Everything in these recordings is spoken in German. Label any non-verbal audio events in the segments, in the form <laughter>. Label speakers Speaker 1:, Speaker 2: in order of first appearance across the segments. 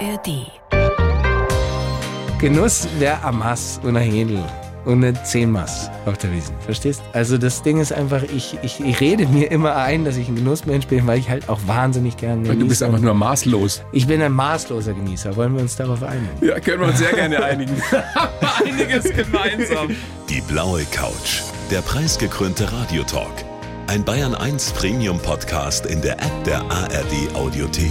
Speaker 1: ARD.
Speaker 2: Genuss wäre Amas und ein Händel und ein Zehnmaß auf der Wiesn. Verstehst? Also das Ding ist einfach, ich, ich, ich rede mir immer ein, dass ich ein Genussmensch bin, weil ich halt auch wahnsinnig gerne
Speaker 3: Du bist einfach nur maßlos.
Speaker 2: Ich bin ein maßloser Genießer. Wollen wir uns darauf einigen?
Speaker 3: Ja, können wir uns sehr gerne einigen. <laughs> Einiges gemeinsam.
Speaker 4: Die blaue Couch. Der preisgekrönte Radiotalk. Ein Bayern 1 Premium Podcast in der App der ARD Audiothek.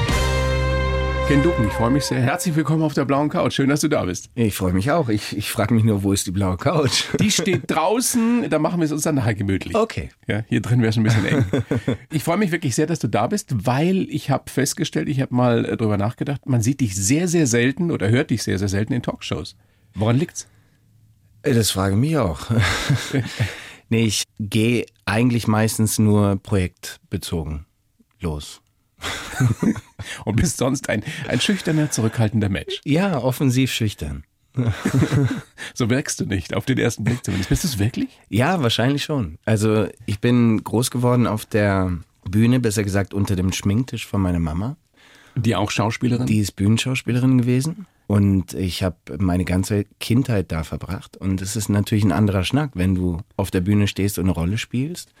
Speaker 3: Ken Ducken, ich freue mich sehr. Herzlich willkommen auf der blauen Couch. Schön, dass du da bist.
Speaker 2: Ich freue mich auch. Ich, ich frage mich nur, wo ist die blaue Couch?
Speaker 3: Die steht <laughs> draußen, da machen wir es uns dann nachher gemütlich.
Speaker 2: Okay.
Speaker 3: Ja, hier drin wäre es ein bisschen eng. <laughs> Ich freue mich wirklich sehr, dass du da bist, weil ich habe festgestellt, ich habe mal äh, drüber nachgedacht, man sieht dich sehr, sehr selten oder hört dich sehr, sehr selten in Talkshows. Woran liegt's?
Speaker 2: Äh, Das frage mich auch. <laughs> nee, ich gehe eigentlich meistens nur projektbezogen los. <laughs>
Speaker 3: Und bist sonst ein, ein schüchterner, zurückhaltender Mensch.
Speaker 2: Ja, offensiv schüchtern. <laughs>
Speaker 3: So wirkst du nicht, auf den ersten Blick zumindest. Bist du es wirklich?
Speaker 2: Ja, wahrscheinlich schon. Also ich bin groß geworden auf der Bühne, besser gesagt unter dem Schminktisch von meiner Mama.
Speaker 3: Die auch Schauspielerin?
Speaker 2: Die ist Bühnenschauspielerin gewesen und ich habe meine ganze Kindheit da verbracht. Und es ist natürlich ein anderer Schnack, wenn du auf der Bühne stehst und eine Rolle spielst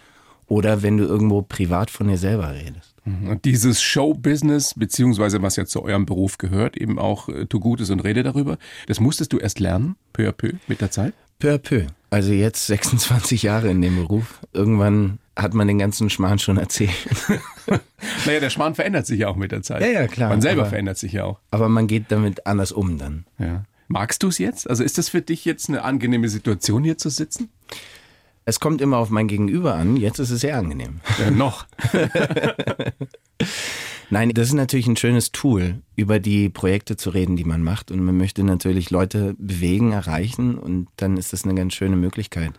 Speaker 2: oder wenn du irgendwo privat von dir selber redest.
Speaker 3: Und dieses Showbusiness, beziehungsweise was ja zu eurem Beruf gehört, eben auch äh, tu Gutes und rede darüber, das musstest du erst lernen, peu à peu, mit der Zeit?
Speaker 2: Peu à peu. Also jetzt <laughs> 26 Jahre in dem Beruf. Irgendwann hat man den ganzen Schmarrn schon erzählt. <laughs>
Speaker 3: Naja, der Schmarrn verändert sich ja auch mit der Zeit.
Speaker 2: Ja, ja, klar,
Speaker 3: Man selber
Speaker 2: aber-
Speaker 3: verändert sich ja auch.
Speaker 2: Aber man geht damit anders um dann.
Speaker 3: Ja. Magst du es jetzt? Also ist das für dich jetzt eine angenehme Situation, hier zu sitzen?
Speaker 2: Es kommt immer auf mein Gegenüber an. Jetzt ist es sehr angenehm.
Speaker 3: Ja, noch. <laughs>
Speaker 2: Nein, das ist natürlich ein schönes Tool, über die Projekte zu reden, die man macht. Und man möchte natürlich Leute bewegen, erreichen. Und dann ist das eine ganz schöne Möglichkeit,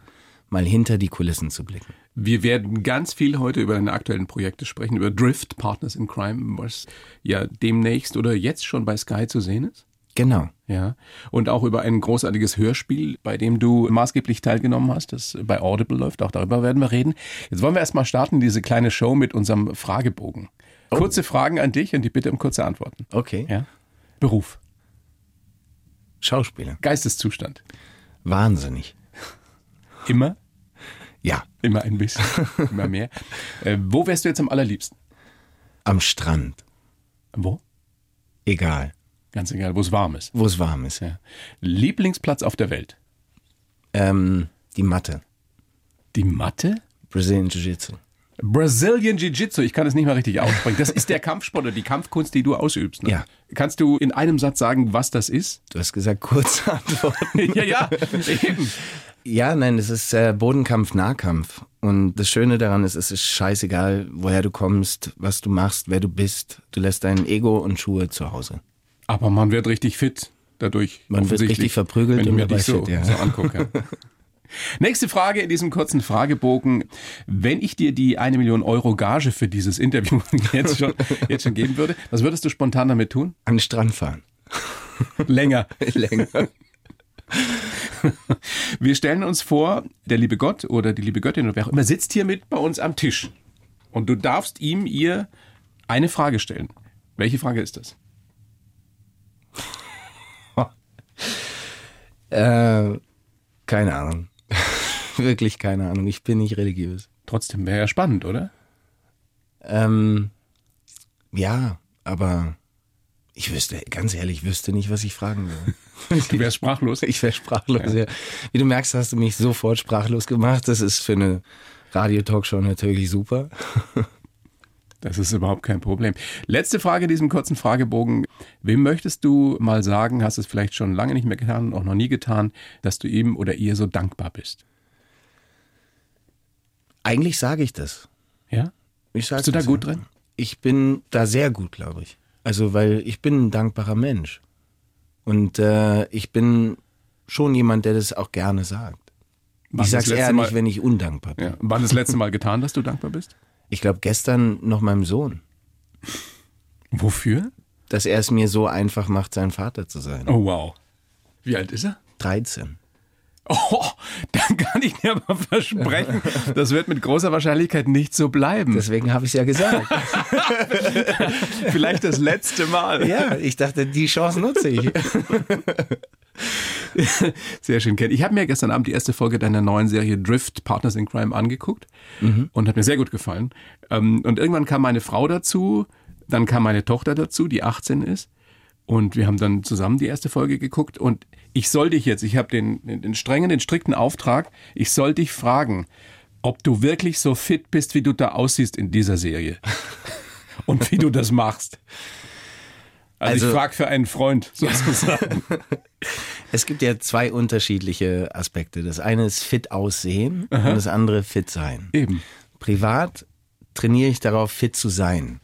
Speaker 2: mal hinter die Kulissen zu blicken.
Speaker 3: Wir werden ganz viel heute über deine aktuellen Projekte sprechen, über Drift, Partners in Crime, was ja demnächst oder jetzt schon bei Sky zu sehen ist.
Speaker 2: Genau.
Speaker 3: Ja. Und auch über ein großartiges Hörspiel, bei dem du maßgeblich teilgenommen hast, das bei Audible läuft. Auch darüber werden wir reden. Jetzt wollen wir erstmal starten, diese kleine Show mit unserem Fragebogen. Kurze Fragen an dich und die Bitte um kurze Antworten.
Speaker 2: Okay.
Speaker 3: Ja. Beruf,
Speaker 2: Schauspieler.
Speaker 3: Geisteszustand.
Speaker 2: Wahnsinnig.
Speaker 3: Immer,
Speaker 2: Ja.
Speaker 3: immer ein bisschen, immer mehr. <laughs> Äh, wo wärst du jetzt am allerliebsten?
Speaker 2: Am Strand.
Speaker 3: Wo?
Speaker 2: Egal.
Speaker 3: Ganz egal, wo es warm ist.
Speaker 2: Wo es warm ist.
Speaker 3: Ja. Lieblingsplatz auf der Welt?
Speaker 2: Ähm, die Matte.
Speaker 3: Die Matte?
Speaker 2: Brazilian Jiu-Jitsu.
Speaker 3: Brazilian Jiu-Jitsu, ich kann es nicht mal richtig aussprechen. Das ist der Kampfsport oder die Kampfkunst, die du ausübst. Ne?
Speaker 2: Ja.
Speaker 3: Kannst du in einem Satz sagen, was das ist?
Speaker 2: Du hast gesagt, kurze Antworten. <laughs>
Speaker 3: ja, ja, eben.
Speaker 2: Ja, nein, das ist äh, Bodenkampf, Nahkampf. Und das Schöne daran ist, es ist scheißegal, woher du kommst, was du machst, wer du bist. Du lässt dein Ego und Schuhe zu Hause.
Speaker 3: Aber man wird richtig fit dadurch.
Speaker 2: Man wird richtig verprügelt
Speaker 3: wenn ich mir dich so,
Speaker 2: fit, ja.
Speaker 3: so angucke. <laughs> Nächste Frage in diesem kurzen Fragebogen. Wenn ich dir die eine Million Euro Gage für dieses Interview <laughs> jetzt schon, jetzt schon geben würde, was würdest du spontan damit tun?
Speaker 2: An den Strand fahren. <laughs>
Speaker 3: Länger.
Speaker 2: Länger.
Speaker 3: Wir stellen uns vor, der liebe Gott oder die liebe Göttin oder wer auch immer sitzt hier mit bei uns am Tisch. Und du darfst ihm, ihr eine Frage stellen. Welche Frage ist das?
Speaker 2: Äh, keine Ahnung. <laughs> Wirklich keine Ahnung. Ich bin nicht religiös.
Speaker 3: Trotzdem wäre ja spannend, oder?
Speaker 2: Ähm, ja, aber ich wüsste, ganz ehrlich, ich wüsste nicht, was ich fragen will. <laughs>
Speaker 3: Du wärst sprachlos.
Speaker 2: Ich wäre sprachlos. Ja. Wie du merkst, hast du mich sofort sprachlos gemacht. Das ist für eine Radiotalkshow natürlich super.
Speaker 3: Das ist überhaupt kein Problem. Letzte Frage in diesem kurzen Fragebogen. Wem möchtest du mal sagen, hast es vielleicht schon lange nicht mehr getan, auch noch nie getan, dass du ihm oder ihr so dankbar bist?
Speaker 2: Eigentlich sage ich das.
Speaker 3: Ja?
Speaker 2: Ich sag
Speaker 3: Bist du da gut
Speaker 2: ja.
Speaker 3: drin?
Speaker 2: Ich bin da sehr gut, glaube ich. Also, weil ich bin ein dankbarer Mensch. Und äh, ich bin schon jemand, der das auch gerne sagt.
Speaker 3: Wann
Speaker 2: ich sag's
Speaker 3: letzte
Speaker 2: eher
Speaker 3: Mal-
Speaker 2: nicht, wenn ich undankbar bin.
Speaker 3: Ja. Wann das letzte Mal getan, dass du dankbar bist?
Speaker 2: Ich glaube, gestern noch meinem Sohn.
Speaker 3: Wofür?
Speaker 2: dass er es mir so einfach macht, sein Vater zu sein.
Speaker 3: Oh wow. Wie alt ist er?
Speaker 2: 13.
Speaker 3: Oh, dann kann ich dir aber versprechen, das wird mit großer Wahrscheinlichkeit nicht so bleiben.
Speaker 2: Deswegen habe ich es ja gesagt. <laughs>
Speaker 3: Vielleicht das letzte Mal.
Speaker 2: ja, ich dachte, die Chance nutze ich. <laughs> <laughs>
Speaker 3: Sehr schön, Ken. Ich habe mir gestern Abend die erste Folge deiner neuen Serie Drift Partners in Crime angeguckt mhm. und hat mir sehr gut gefallen. Ähm, und irgendwann kam meine Frau dazu, dann kam meine Tochter dazu, die 18 ist. Und wir haben dann zusammen die erste Folge geguckt und ich soll dich jetzt, ich habe den, den, den strengen, den strikten Auftrag, ich soll dich fragen, ob du wirklich so fit bist, wie du da aussiehst in dieser Serie. <laughs> und wie du das machst. Also, also ich frage für einen Freund sozusagen. <laughs>
Speaker 2: es gibt ja zwei unterschiedliche Aspekte. Das eine ist fit aussehen Aha. und das andere fit sein.
Speaker 3: Eben.
Speaker 2: Privat trainiere ich darauf, fit zu sein.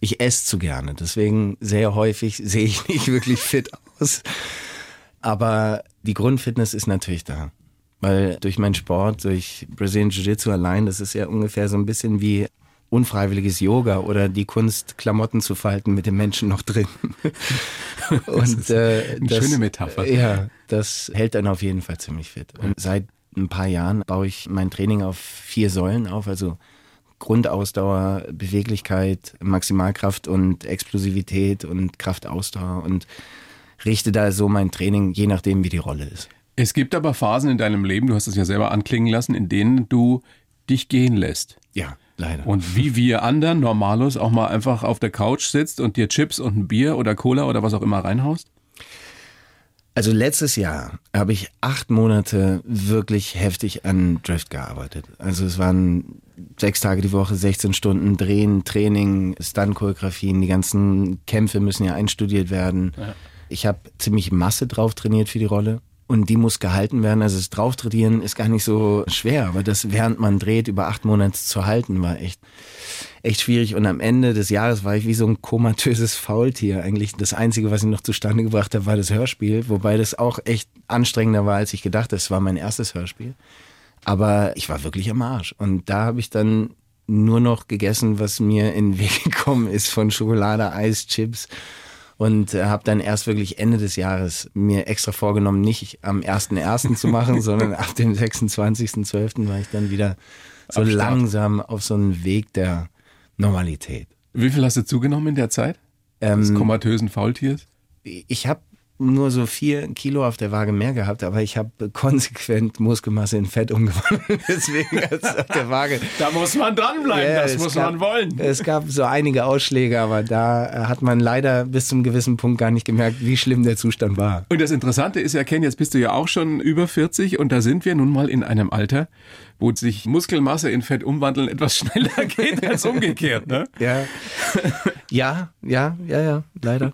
Speaker 2: Ich esse zu gerne, deswegen sehr häufig <laughs> sehe ich nicht wirklich fit aus. Aber die Grundfitness ist natürlich da. Weil durch meinen Sport, durch Brazilian Jiu-Jitsu allein, das ist ja ungefähr so ein bisschen wie unfreiwilliges Yoga oder die Kunst, Klamotten zu falten mit dem Menschen noch drin. <laughs>
Speaker 3: Und äh, eine das, schöne Metapher.
Speaker 2: Ja, das hält dann auf jeden Fall ziemlich fit. Und seit ein paar Jahren baue ich mein Training auf vier Säulen auf, also Grundausdauer, Beweglichkeit, Maximalkraft und Explosivität und Kraftausdauer und richte da so mein Training, je nachdem, wie die Rolle ist.
Speaker 3: Es gibt aber Phasen in deinem Leben, du hast es ja selber anklingen lassen, in denen du dich gehen lässt.
Speaker 2: Ja, leider.
Speaker 3: Und wie wir anderen Normalos auch mal einfach auf der Couch sitzt und dir Chips und ein Bier oder Cola oder was auch immer reinhaust?
Speaker 2: Also letztes Jahr habe ich acht Monate wirklich heftig an Drift gearbeitet. Also es waren sechs Tage die Woche, 16 Stunden Drehen, Training, Stunt-Choreografien, die ganzen Kämpfe müssen ja einstudiert werden. Ja. Ich habe ziemlich Masse drauf trainiert für die Rolle. Und die muss gehalten werden. Also das Drauftrainieren ist gar nicht so schwer, aber das während man dreht über acht Monate zu halten war echt, echt schwierig. Und am Ende des Jahres war ich wie so ein komatöses Faultier. Eigentlich das Einzige, was ich noch zustande gebracht habe, war das Hörspiel, wobei das auch echt anstrengender war, als ich gedacht habe. Es war mein erstes Hörspiel. Aber ich war wirklich am Arsch. Und da habe ich dann nur noch gegessen, was mir in den Weg <laughs> gekommen ist von Schokolade, Eis, Chips und äh, habe dann erst wirklich Ende des Jahres mir extra vorgenommen, nicht am 1.1. zu machen, <laughs> sondern ab dem 26.12. war ich dann wieder so langsam auf so einem Weg der Normalität.
Speaker 3: Wie viel hast du zugenommen in der Zeit? Ähm, des komatösen Faultiers?
Speaker 2: Ich habe nur so vier Kilo auf der Waage mehr gehabt, aber ich habe konsequent Muskelmasse in Fett umgewandelt. <laughs> Deswegen als auf der Waage.
Speaker 3: Da muss man dranbleiben, ja, das muss gab, man wollen.
Speaker 2: Es gab so einige Ausschläge, aber da äh, hat man leider bis zum gewissen Punkt gar nicht gemerkt, wie schlimm der Zustand war.
Speaker 3: Und das Interessante ist ja, Ken, jetzt bist du ja auch schon über 40 und da sind wir nun mal in einem Alter, wo sich Muskelmasse in Fett umwandeln etwas <laughs> schneller geht als umgekehrt. Ne?
Speaker 2: Ja. ja, ja, ja, ja, leider.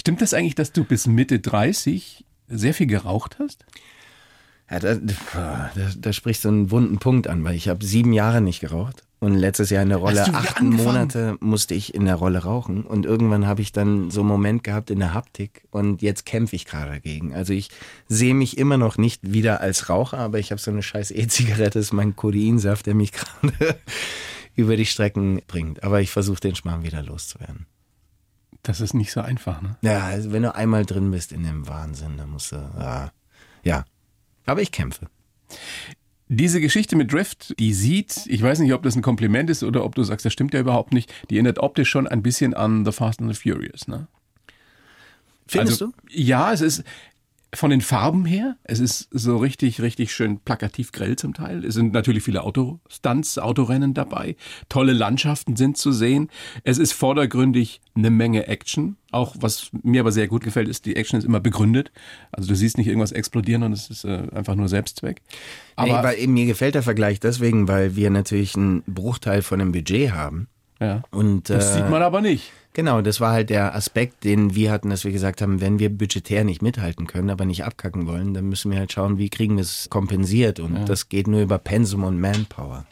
Speaker 3: Stimmt das eigentlich, dass du bis Mitte 30 sehr viel geraucht hast?
Speaker 2: Ja, da, da, da sprichst du einen wunden Punkt an, weil ich habe sieben Jahre nicht geraucht. Und letztes Jahr in der Rolle, acht Monate musste ich in der Rolle rauchen. Und irgendwann habe ich dann so einen Moment gehabt in der Haptik und jetzt kämpfe ich gerade dagegen. Also ich sehe mich immer noch nicht wieder als Raucher, aber ich habe so eine scheiß E-Zigarette, ist mein Kodeinsaft, der mich <laughs> gerade über die Strecken bringt. Aber ich versuche den Schmarrn wieder loszuwerden.
Speaker 3: Das ist nicht so einfach, ne?
Speaker 2: Ja, also wenn du einmal drin bist in dem Wahnsinn, dann musst du, ja, ja. Aber ich kämpfe.
Speaker 3: Diese Geschichte mit Drift, die sieht, ich weiß nicht, ob das ein Kompliment ist oder ob du sagst, das stimmt ja überhaupt nicht, die erinnert optisch schon ein bisschen an The Fast and the Furious, ne?
Speaker 2: Findest also, du?
Speaker 3: Ja, es ist, von den Farben her, es ist so richtig, richtig schön plakativ grell zum Teil. Es sind natürlich viele Autostunts, Autorennen dabei. Tolle Landschaften sind zu sehen. Es ist vordergründig eine Menge Action. Auch was mir aber sehr gut gefällt, ist, die Action ist immer begründet. Also du siehst nicht irgendwas explodieren und es ist äh, einfach nur Selbstzweck.
Speaker 2: Aber nee, weil, mir gefällt der Vergleich deswegen, weil wir natürlich einen Bruchteil von dem Budget haben.
Speaker 3: Ja.
Speaker 2: Und,
Speaker 3: das äh, sieht man aber nicht.
Speaker 2: Genau, das war halt der Aspekt, den wir hatten, dass wir gesagt haben, wenn wir budgetär nicht mithalten können, aber nicht abkacken wollen, dann müssen wir halt schauen, wie kriegen wir es kompensiert. Und ja. das geht nur über Pensum und Manpower.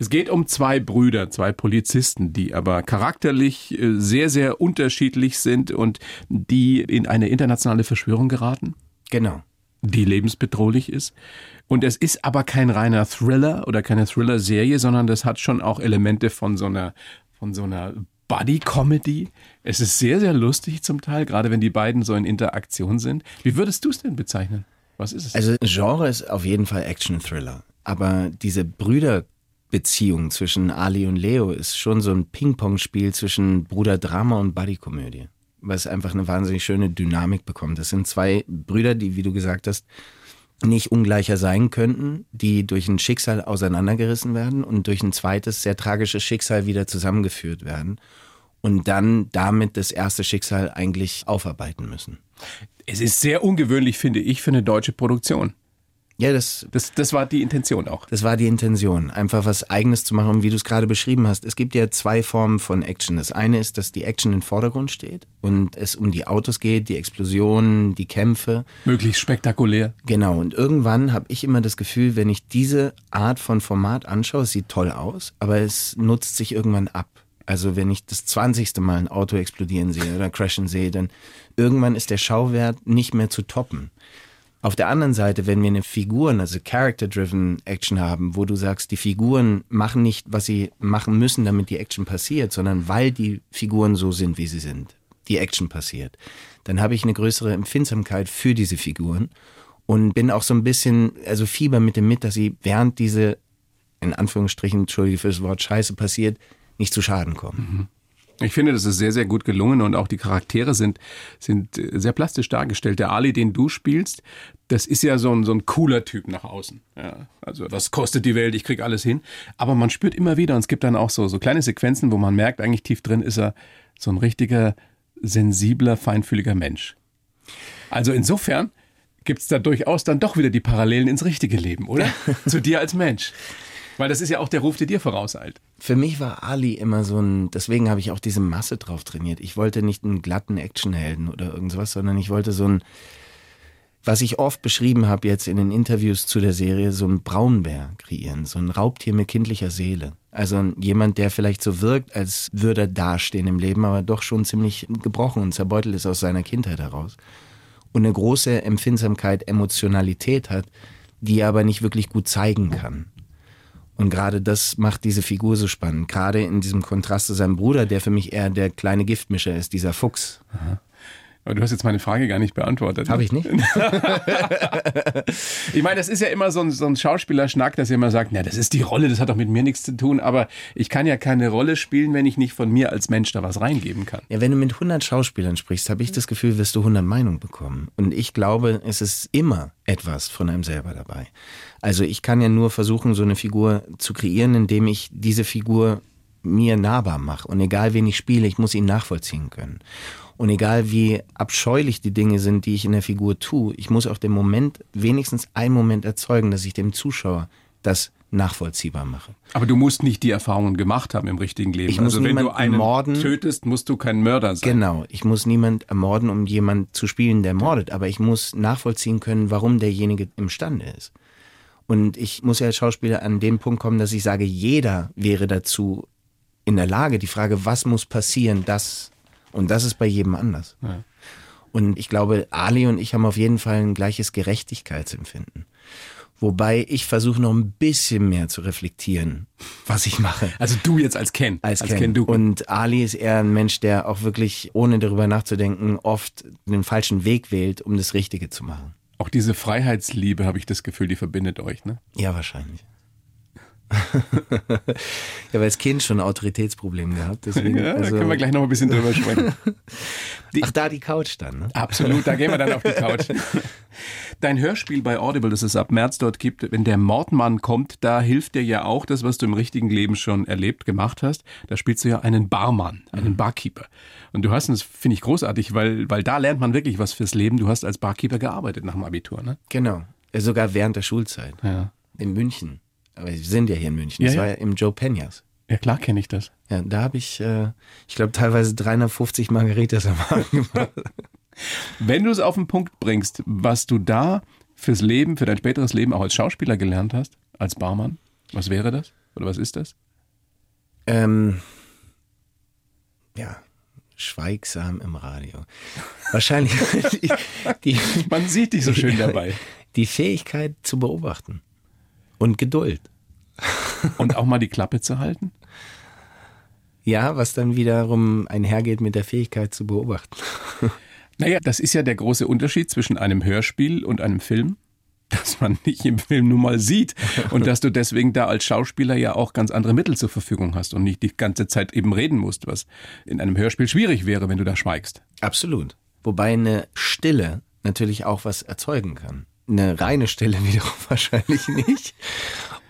Speaker 3: Es geht um zwei Brüder, zwei Polizisten, die aber charakterlich äh, sehr, sehr unterschiedlich sind und die in eine internationale Verschwörung geraten.
Speaker 2: Genau.
Speaker 3: Die lebensbedrohlich ist. Und es ist aber kein reiner Thriller oder keine Thriller-Serie, sondern das hat schon auch Elemente von so einer, von so einer Buddy-Comedy. Es ist sehr, sehr lustig zum Teil, gerade wenn die beiden so in Interaktion sind. Wie würdest du es denn bezeichnen? Was ist es?
Speaker 2: Also Genre ist auf jeden Fall Action-Thriller. Aber diese Brüderbeziehung zwischen Ali und Leo ist schon so ein Ping-Pong-Spiel zwischen Bruder-Drama und Buddy-Komödie. Was einfach eine wahnsinnig schöne Dynamik bekommt. Das sind zwei Brüder, die, wie du gesagt hast, nicht ungleicher sein könnten, die durch ein Schicksal auseinandergerissen werden und durch ein zweites sehr tragisches Schicksal wieder zusammengeführt werden und dann damit das erste Schicksal eigentlich aufarbeiten müssen.
Speaker 3: Es ist sehr ungewöhnlich, finde ich, für eine deutsche Produktion.
Speaker 2: Ja, das,
Speaker 3: Das, das war die Intention auch.
Speaker 2: das war die Intention, einfach was Eigenes zu machen, wie du es gerade beschrieben hast. Es gibt ja zwei Formen von Action. Das eine ist, dass die Action im Vordergrund steht und es um die Autos geht, die Explosionen, die Kämpfe.
Speaker 3: Möglichst spektakulär.
Speaker 2: Genau, und irgendwann habe ich immer das Gefühl, wenn ich diese Art von Format anschaue, es sieht toll aus, aber es nutzt sich irgendwann ab. Also wenn ich das 20. Mal ein Auto explodieren sehe oder crashen sehe, dann irgendwann ist der Schauwert nicht mehr zu toppen. Auf der anderen Seite, wenn wir eine Figuren, also Character-driven Action haben, wo du sagst, die Figuren machen nicht, was sie machen müssen, damit die Action passiert, sondern weil die Figuren so sind, wie sie sind, die Action passiert, dann habe ich eine größere Empfindsamkeit für diese Figuren und bin auch so ein bisschen, also Fieber mit dem mit, dass sie während diese, in Anführungsstrichen, entschuldige fürs Wort Scheiße passiert, nicht zu Schaden kommen.
Speaker 3: Ich finde, das ist sehr, sehr gut gelungen und auch die Charaktere sind, sind sehr plastisch dargestellt. Der Ali, den du spielst, das ist ja so ein, so ein cooler Typ nach außen. Ja, also was kostet die Welt, ich krieg alles hin. Aber man spürt immer wieder, und es gibt dann auch so, so kleine Sequenzen, wo man merkt, eigentlich tief drin ist er so ein richtiger, sensibler, feinfühliger Mensch. Also insofern gibt's da durchaus dann doch wieder die Parallelen ins richtige Leben, oder? <laughs> Zu dir als Mensch. Weil das ist ja auch der Ruf, der dir vorauseilt.
Speaker 2: Für mich war Ali immer so ein, deswegen habe ich auch diese Masse drauf trainiert. Ich wollte nicht einen glatten Actionhelden oder irgendwas, sondern ich wollte so ein, was ich oft beschrieben habe jetzt in den Interviews zu der Serie, so ein Braunbär kreieren, so ein Raubtier mit kindlicher Seele. Also jemand, der vielleicht so wirkt, als würde er dastehen im Leben, aber doch schon ziemlich gebrochen und zerbeutelt ist aus seiner Kindheit heraus. Und eine große Empfindsamkeit, Emotionalität hat, die er aber nicht wirklich gut zeigen kann. Und gerade das macht diese Figur so spannend. Gerade in diesem Kontrast zu seinem Bruder, der für mich eher der kleine Giftmischer ist, dieser Fuchs.
Speaker 3: Aber du hast jetzt meine Frage gar nicht beantwortet.
Speaker 2: Habe ich nicht? <laughs>
Speaker 3: Ich meine, das ist ja immer so ein, so ein Schauspielerschnack, dass ihr immer sagt, na, das ist die Rolle, das hat doch mit mir nichts zu tun. Aber ich kann ja keine Rolle spielen, wenn ich nicht von mir als Mensch da was reingeben kann.
Speaker 2: Ja, wenn du mit 100 Schauspielern sprichst, habe ich das Gefühl, wirst du 100 Meinungen bekommen. Und ich glaube, es ist immer etwas von einem selber dabei. Also ich kann ja nur versuchen, so eine Figur zu kreieren, indem ich diese Figur mir nahbar mache. Und egal wen ich spiele, ich muss ihn nachvollziehen können. Und egal wie abscheulich die Dinge sind, die ich in der Figur tue, ich muss auch den Moment, wenigstens einen Moment erzeugen, dass ich dem Zuschauer das nachvollziehbar mache.
Speaker 3: Aber du musst nicht die Erfahrungen gemacht haben im richtigen Leben.
Speaker 2: Ich muss
Speaker 3: also wenn du einen
Speaker 2: morden.
Speaker 3: tötest, musst du kein Mörder sein.
Speaker 2: Genau, ich muss niemand ermorden, um jemand zu spielen, der mordet, aber ich muss nachvollziehen können, warum derjenige imstande ist. Und ich muss ja als Schauspieler an den Punkt kommen, dass ich sage, jeder wäre dazu in der Lage. Die Frage, was muss passieren, das und das ist bei jedem anders.
Speaker 3: Ja.
Speaker 2: Und ich glaube, Ali und ich haben auf jeden Fall ein gleiches Gerechtigkeitsempfinden. Wobei ich versuche noch ein bisschen mehr zu reflektieren, was ich mache. <laughs>
Speaker 3: Also du jetzt als Ken.
Speaker 2: Als,
Speaker 3: als
Speaker 2: Ken.
Speaker 3: Ken du.
Speaker 2: Und Ali ist eher ein Mensch, der auch wirklich, ohne darüber nachzudenken, oft den falschen Weg wählt, um das Richtige zu machen.
Speaker 3: auch diese Freiheitsliebe, habe ich das Gefühl, die verbindet euch, ne?
Speaker 2: Ja, wahrscheinlich. Ich habe als Kind schon ein Autoritätsproblem gehabt. Deswegen, <laughs>
Speaker 3: Ja,
Speaker 2: also,
Speaker 3: da können wir gleich noch ein bisschen drüber sprechen. <laughs>
Speaker 2: ach, da die Couch dann. Ne?
Speaker 3: Absolut, da gehen wir dann auf die Couch. <laughs> Dein Hörspiel bei Audible, das es ab März dort gibt, wenn der Mordmann kommt, da hilft dir ja auch das, was du im richtigen Leben schon erlebt, gemacht hast. Da spielst du ja einen Barmann, einen Barkeeper. Und du hast, und das finde ich großartig, weil, weil da lernt man wirklich was fürs Leben. Du hast als Barkeeper gearbeitet nach dem Abitur, ne?
Speaker 2: Genau. Sogar während der Schulzeit.
Speaker 3: Ja.
Speaker 2: In München. Aber wir sind ja hier in München.
Speaker 3: Ja,
Speaker 2: das
Speaker 3: ja.
Speaker 2: war ja im Joe Peñas.
Speaker 3: Ja, klar kenne ich das.
Speaker 2: Ja, da habe ich, äh, ich glaube, teilweise 350 Margaritas am Abend <laughs> gemacht.
Speaker 3: Wenn du es auf den Punkt bringst, was du da fürs Leben, für dein späteres Leben auch als Schauspieler gelernt hast, als Barmann, was wäre das? Oder was ist das?
Speaker 2: Ähm, ja, schweigsam im Radio. Wahrscheinlich <laughs> die, die,
Speaker 3: Man sieht dich so schön dabei. <laughs>
Speaker 2: die Fähigkeit zu beobachten und Geduld. <laughs>
Speaker 3: Und auch mal die Klappe zu halten?
Speaker 2: Ja, was dann wiederum einhergeht mit der Fähigkeit zu beobachten. <laughs>
Speaker 3: Naja, das ist ja der große Unterschied zwischen einem Hörspiel und einem Film <laughs> dass man nicht im Film nun mal sieht und dass du deswegen da als Schauspieler ja auch ganz andere Mittel zur Verfügung hast und nicht die ganze Zeit eben reden musst, was in einem Hörspiel schwierig wäre, wenn du da schweigst.
Speaker 2: Absolut. Wobei eine Stille natürlich auch was erzeugen kann. Eine reine Stille wiederum <laughs> wahrscheinlich nicht.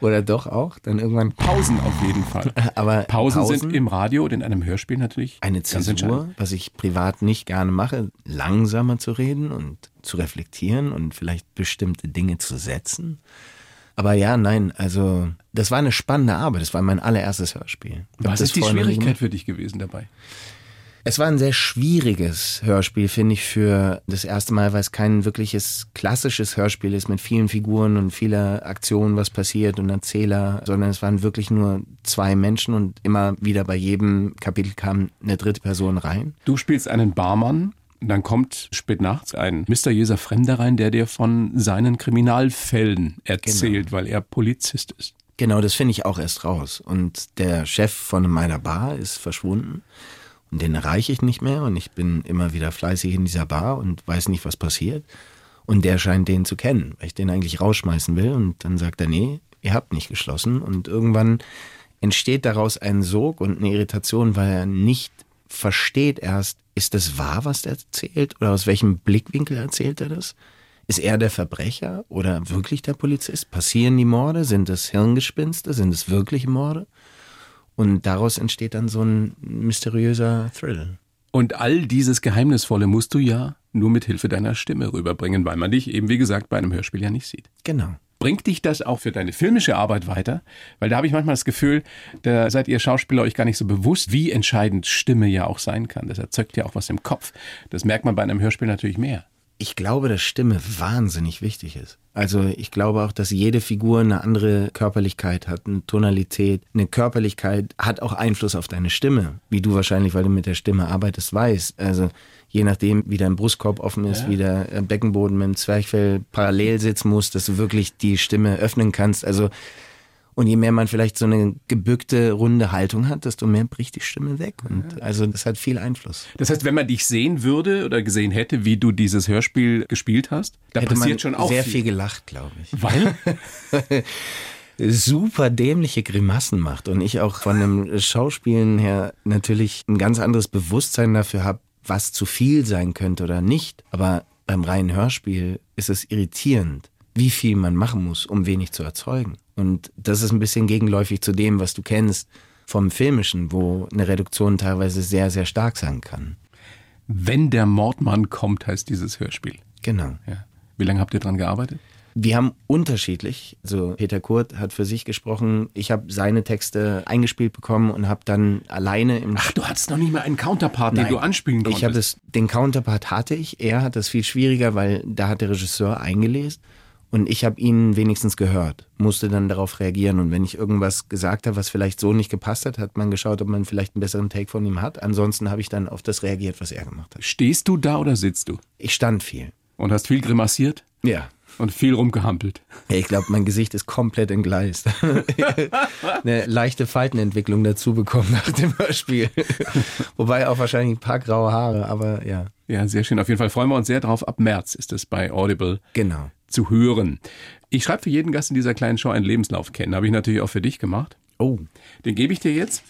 Speaker 2: Oder doch auch? Dann irgendwann.
Speaker 3: Pausen auf jeden Fall. <laughs>
Speaker 2: Aber
Speaker 3: Pausen,
Speaker 2: Pausen
Speaker 3: sind im Radio und in einem Hörspiel natürlich
Speaker 2: eine
Speaker 3: entscheidend.
Speaker 2: was ich privat nicht gerne mache, langsamer zu reden und zu reflektieren und vielleicht bestimmte Dinge zu setzen. Aber ja, nein, also das war eine spannende Arbeit. Das war mein allererstes Hörspiel. Ich
Speaker 3: Was ist die Schwierigkeit für dich gewesen dabei?
Speaker 2: Es war ein sehr schwieriges Hörspiel, finde ich, für das erste Mal, weil es kein wirkliches klassisches Hörspiel ist mit vielen Figuren und vieler Aktionen, was passiert und Erzähler, sondern es waren wirklich nur zwei Menschen und immer wieder bei jedem Kapitel kam eine dritte Person rein.
Speaker 3: Du spielst einen Barmann, dann kommt spät nachts ein mysteriöser Fremder rein, der dir von seinen Kriminalfällen erzählt, weil er Polizist ist.
Speaker 2: Genau, das finde ich auch erst raus. Und der Chef von meiner Bar ist verschwunden. Den erreiche ich nicht mehr. Und ich bin immer wieder fleißig in dieser Bar und weiß nicht, was passiert. Und der scheint den zu kennen, weil ich den eigentlich rausschmeißen will. Und dann sagt er, nee, ihr habt nicht geschlossen. Und irgendwann entsteht daraus ein Sog und eine Irritation, weil er nicht versteht erst, ist das wahr, was der erzählt? Oder aus welchem Blickwinkel erzählt er das? Ist er der Verbrecher oder wirklich der Polizist? Passieren die Morde? Sind es Hirngespinste? Sind es wirkliche Morde? Und daraus entsteht dann so ein mysteriöser Thrill.
Speaker 3: Und all dieses Geheimnisvolle musst du ja nur mit Hilfe deiner Stimme rüberbringen, weil man dich eben, wie gesagt, bei einem Hörspiel ja nicht sieht.
Speaker 2: Genau.
Speaker 3: Bringt dich das auch für deine filmische Arbeit weiter? Weil da habe ich manchmal das Gefühl, da seid ihr Schauspieler euch gar nicht so bewusst, wie entscheidend Stimme ja auch sein kann. Das erzeugt ja auch was im Kopf. Das merkt man bei einem Hörspiel natürlich mehr.
Speaker 2: Ich glaube, dass Stimme wahnsinnig wichtig ist. Also ich glaube auch, dass jede Figur eine andere Körperlichkeit hat, eine Tonalität. Eine Körperlichkeit hat auch Einfluss auf deine Stimme, wie du wahrscheinlich, weil du mit der Stimme arbeitest, weißt. Also je nachdem, wie dein Brustkorb offen ist, wie der äh, Beckenboden mit dem Zwerchfell parallel sitzen muss, dass du wirklich die Stimme öffnen kannst. Also und je mehr man vielleicht so eine gebückte, runde Haltung hat, desto mehr bricht die Stimme weg. Und also das hat viel Einfluss.
Speaker 3: Das heißt, wenn man dich sehen würde oder gesehen hätte, wie du dieses Hörspiel gespielt hast, da
Speaker 2: Hätte
Speaker 3: passiert
Speaker 2: man
Speaker 3: schon auch
Speaker 2: sehr viel gelacht, glaube ich.
Speaker 3: Weil? <laughs>
Speaker 2: super dämliche Grimassen macht und ich auch von dem Schauspielen her natürlich ein ganz anderes Bewusstsein dafür habe, was zu viel sein könnte oder nicht. Aber beim reinen Hörspiel ist es irritierend, wie viel man machen muss, um wenig zu erzeugen. Und das ist ein bisschen gegenläufig zu dem, was du kennst vom Filmischen, wo eine Reduktion teilweise sehr, sehr stark sein kann.
Speaker 3: Wenn der Mordmann kommt, heißt dieses Hörspiel.
Speaker 2: Genau.
Speaker 3: Ja. Wie lange habt ihr dran gearbeitet?
Speaker 2: Wir haben unterschiedlich, also Peter Kurt hat für sich gesprochen, ich habe seine Texte eingespielt bekommen und habe dann alleine im
Speaker 3: Ach, du hattest noch nicht mal einen Counterpart, den
Speaker 2: Nein.
Speaker 3: du anspielen konntest.
Speaker 2: Ich habe das, den Counterpart hatte ich. Er hat das viel schwieriger, weil da hat der Regisseur eingelesen und ich habe ihn wenigstens gehört, musste dann darauf reagieren und wenn ich irgendwas gesagt habe, was vielleicht so nicht gepasst hat, hat man geschaut, ob man vielleicht einen besseren Take von ihm hat. Ansonsten habe ich dann auf das reagiert, was er gemacht hat.
Speaker 3: Stehst du da oder sitzt du?
Speaker 2: Ich stand viel.
Speaker 3: Und hast viel grimassiert
Speaker 2: Ja.
Speaker 3: und viel rumgehampelt.
Speaker 2: Ich glaube, mein Gesicht ist komplett entgleist. <laughs> Eine leichte Faltenentwicklung dazu bekommen nach dem Hörspiel. Wobei auch wahrscheinlich ein paar graue Haare, aber ja,
Speaker 3: Ja, sehr schön. Auf jeden Fall freuen wir uns sehr drauf. Ab März ist es bei Audible
Speaker 2: genau.
Speaker 3: Zu hören. Ich schreibe für jeden Gast in dieser kleinen Show einen Lebenslauf kennen. Habe ich natürlich auch für dich gemacht.
Speaker 2: Oh,
Speaker 3: Den gebe ich dir jetzt.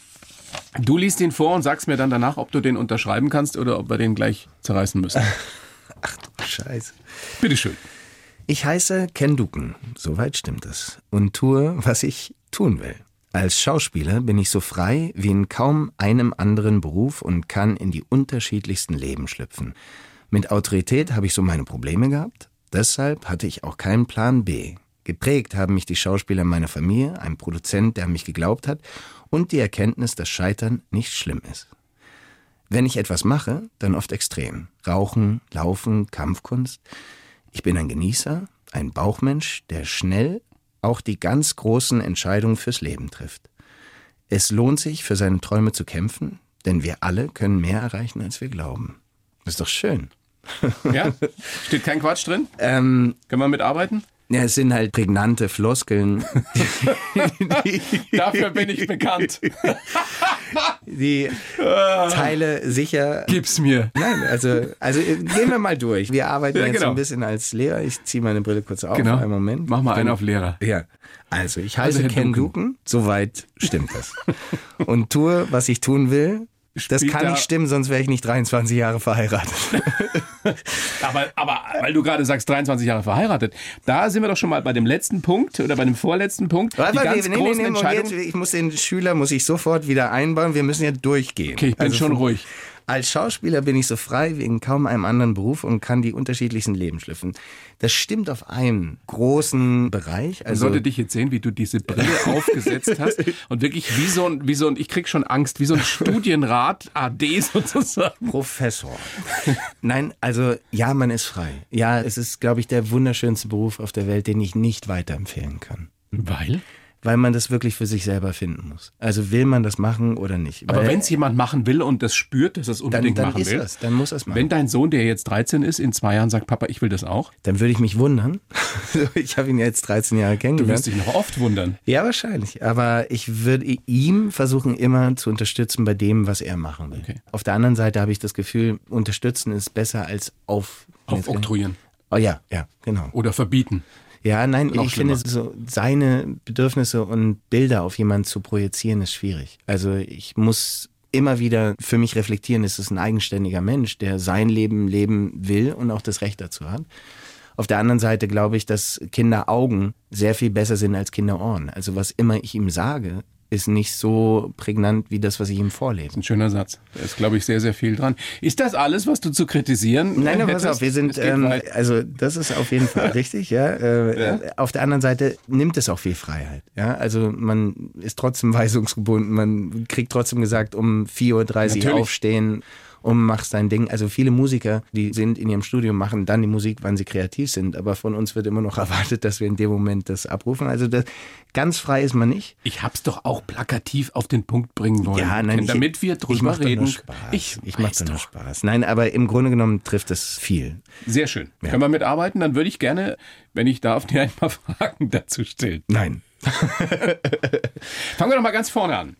Speaker 3: Du liest ihn vor und sagst mir dann danach, ob du den unterschreiben kannst oder ob wir den gleich zerreißen müssen. <laughs>
Speaker 2: scheiße.
Speaker 3: Bitteschön.
Speaker 2: Ich heiße Ken Duken, soweit stimmt es, und tue, was ich tun will. Als Schauspieler bin ich so frei wie in kaum einem anderen Beruf und kann in die unterschiedlichsten Leben schlüpfen. Mit Autorität habe ich so meine Probleme gehabt, deshalb hatte ich auch keinen Plan B. Geprägt haben mich die Schauspieler meiner Familie, ein Produzent, der an mich geglaubt hat, und die Erkenntnis, dass Scheitern nicht schlimm ist. Wenn ich etwas mache, dann oft extrem. Rauchen, Laufen, Kampfkunst. Ich bin ein Genießer, ein Bauchmensch, der schnell auch die ganz großen Entscheidungen fürs Leben trifft. Es lohnt sich, für seine Träume zu kämpfen, denn wir alle können mehr erreichen, als wir glauben. Ist doch schön.
Speaker 3: Ja? Steht kein Quatsch drin?
Speaker 2: Ähm,
Speaker 3: Können wir mitarbeiten?
Speaker 2: Ja, es sind halt prägnante Floskeln. <laughs>
Speaker 3: Dafür bin ich bekannt. <laughs>
Speaker 2: Die Teile sicher.
Speaker 3: Gib's mir.
Speaker 2: Nein, also, also gehen wir mal durch. Wir arbeiten
Speaker 3: Ja,
Speaker 2: jetzt
Speaker 3: genau.
Speaker 2: ein bisschen als Lehrer. Ich ziehe meine Brille kurz auf.
Speaker 3: Genau.
Speaker 2: Einen Moment.
Speaker 3: Mach mal einen auf Lehrer.
Speaker 2: Ja. Also, ich
Speaker 3: Also,
Speaker 2: heiße
Speaker 3: Herr
Speaker 2: Ken
Speaker 3: Duken.
Speaker 2: Soweit stimmt das. <laughs> Und tue, was ich tun will. Das
Speaker 3: Spielt
Speaker 2: kann nicht stimmen, sonst wäre ich nicht 23 Jahre verheiratet.
Speaker 3: Aber, aber weil du gerade sagst, 23 Jahre verheiratet, da sind wir doch schon mal bei dem letzten Punkt oder bei dem vorletzten Punkt. Die
Speaker 2: Warte,
Speaker 3: ganz
Speaker 2: nee, nee,
Speaker 3: großen
Speaker 2: nee, Moment,
Speaker 3: Entscheidungen.
Speaker 2: ich muss den Schüler muss ich sofort wieder einbauen. Wir müssen ja durchgehen.
Speaker 3: Okay, ich bin
Speaker 2: Also
Speaker 3: schon ruhig.
Speaker 2: Als Schauspieler bin ich so frei wie in kaum einem anderen Beruf und kann die unterschiedlichsten Leben schlüpfen. Das stimmt auf einen großen Bereich.
Speaker 3: Man
Speaker 2: Also
Speaker 3: sollte dich jetzt sehen, wie du diese Brille <laughs> aufgesetzt hast und wirklich wie so ein, wie so ein, ich krieg schon Angst, wie so ein Studienrat AD sozusagen.
Speaker 2: Professor. Nein, also ja, man ist frei. Ja, es ist, glaube ich, der wunderschönste Beruf auf der Welt, den ich nicht weiterempfehlen kann.
Speaker 3: Weil?
Speaker 2: Weil man das wirklich für sich selber finden muss. Also will man das machen oder nicht.
Speaker 3: Aber wenn es jemand machen will und das spürt, dass es
Speaker 2: dann,
Speaker 3: unbedingt
Speaker 2: dann
Speaker 3: machen
Speaker 2: ist
Speaker 3: will,
Speaker 2: es, dann muss es machen.
Speaker 3: wenn dein Sohn, der jetzt 13 ist, in zwei Jahren sagt, Papa, ich will das auch,
Speaker 2: dann würde ich mich wundern. <laughs> ich habe ihn jetzt 13 Jahre
Speaker 3: du
Speaker 2: kennengelernt.
Speaker 3: wirst dich noch oft wundern.
Speaker 2: Ja, wahrscheinlich. Aber ich würde ihm versuchen, immer zu unterstützen bei dem, was er machen will.
Speaker 3: Okay.
Speaker 2: Auf der anderen Seite habe ich das Gefühl, unterstützen ist besser als auf...
Speaker 3: Aufoktroyieren
Speaker 2: Oh ja, ja, genau.
Speaker 3: oder verbieten.
Speaker 2: Ja, nein, ich finde, so seine Bedürfnisse und Bilder auf jemanden zu projizieren, ist schwierig. Also ich muss immer wieder für mich reflektieren, es ist ein eigenständiger Mensch, der sein Leben leben will und auch das Recht dazu hat. Auf der anderen Seite glaube ich, dass Kinderaugen sehr viel besser sind als Kinderohren. Also was immer ich ihm sage, ist nicht so prägnant wie das, was ich ihm vorlese.
Speaker 3: Ein schöner Satz. Da ist, glaube ich, sehr, sehr viel dran. Ist das alles, was du zu kritisieren
Speaker 2: Nein,
Speaker 3: äh,
Speaker 2: aber pass
Speaker 3: hättest?
Speaker 2: auf, wir sind, ähm, also das ist auf jeden Fall <laughs> richtig, ja. Äh, Auf der anderen Seite nimmt es auch viel Freiheit, ja. Also man ist trotzdem <laughs> weisungsgebunden, man kriegt trotzdem gesagt, um 4.30 Uhr aufstehen, um machst dein Ding. Also viele Musiker, die sind in ihrem Studium, machen dann die Musik, wann sie kreativ sind, aber von uns wird immer noch <laughs> erwartet, dass wir in dem Moment das abrufen. Also das, ganz frei ist man nicht.
Speaker 3: Ich hab's doch auch plakativ auf den Punkt bringen wollen.
Speaker 2: Ja, nein, ich-
Speaker 3: damit wir
Speaker 2: ich
Speaker 3: drüber
Speaker 2: nur
Speaker 3: reden.
Speaker 2: Spaß.
Speaker 3: Ich,
Speaker 2: ich mache nur. Spaß. Nein, aber im Grunde genommen trifft es viel.
Speaker 3: Sehr schön. Können wir mitarbeiten? Dann würde ich gerne, wenn ich darf, dir ein paar <laughs> Fragen dazu stellen.
Speaker 2: Nein. <laughs>
Speaker 3: Fangen wir doch mal ganz vorne an.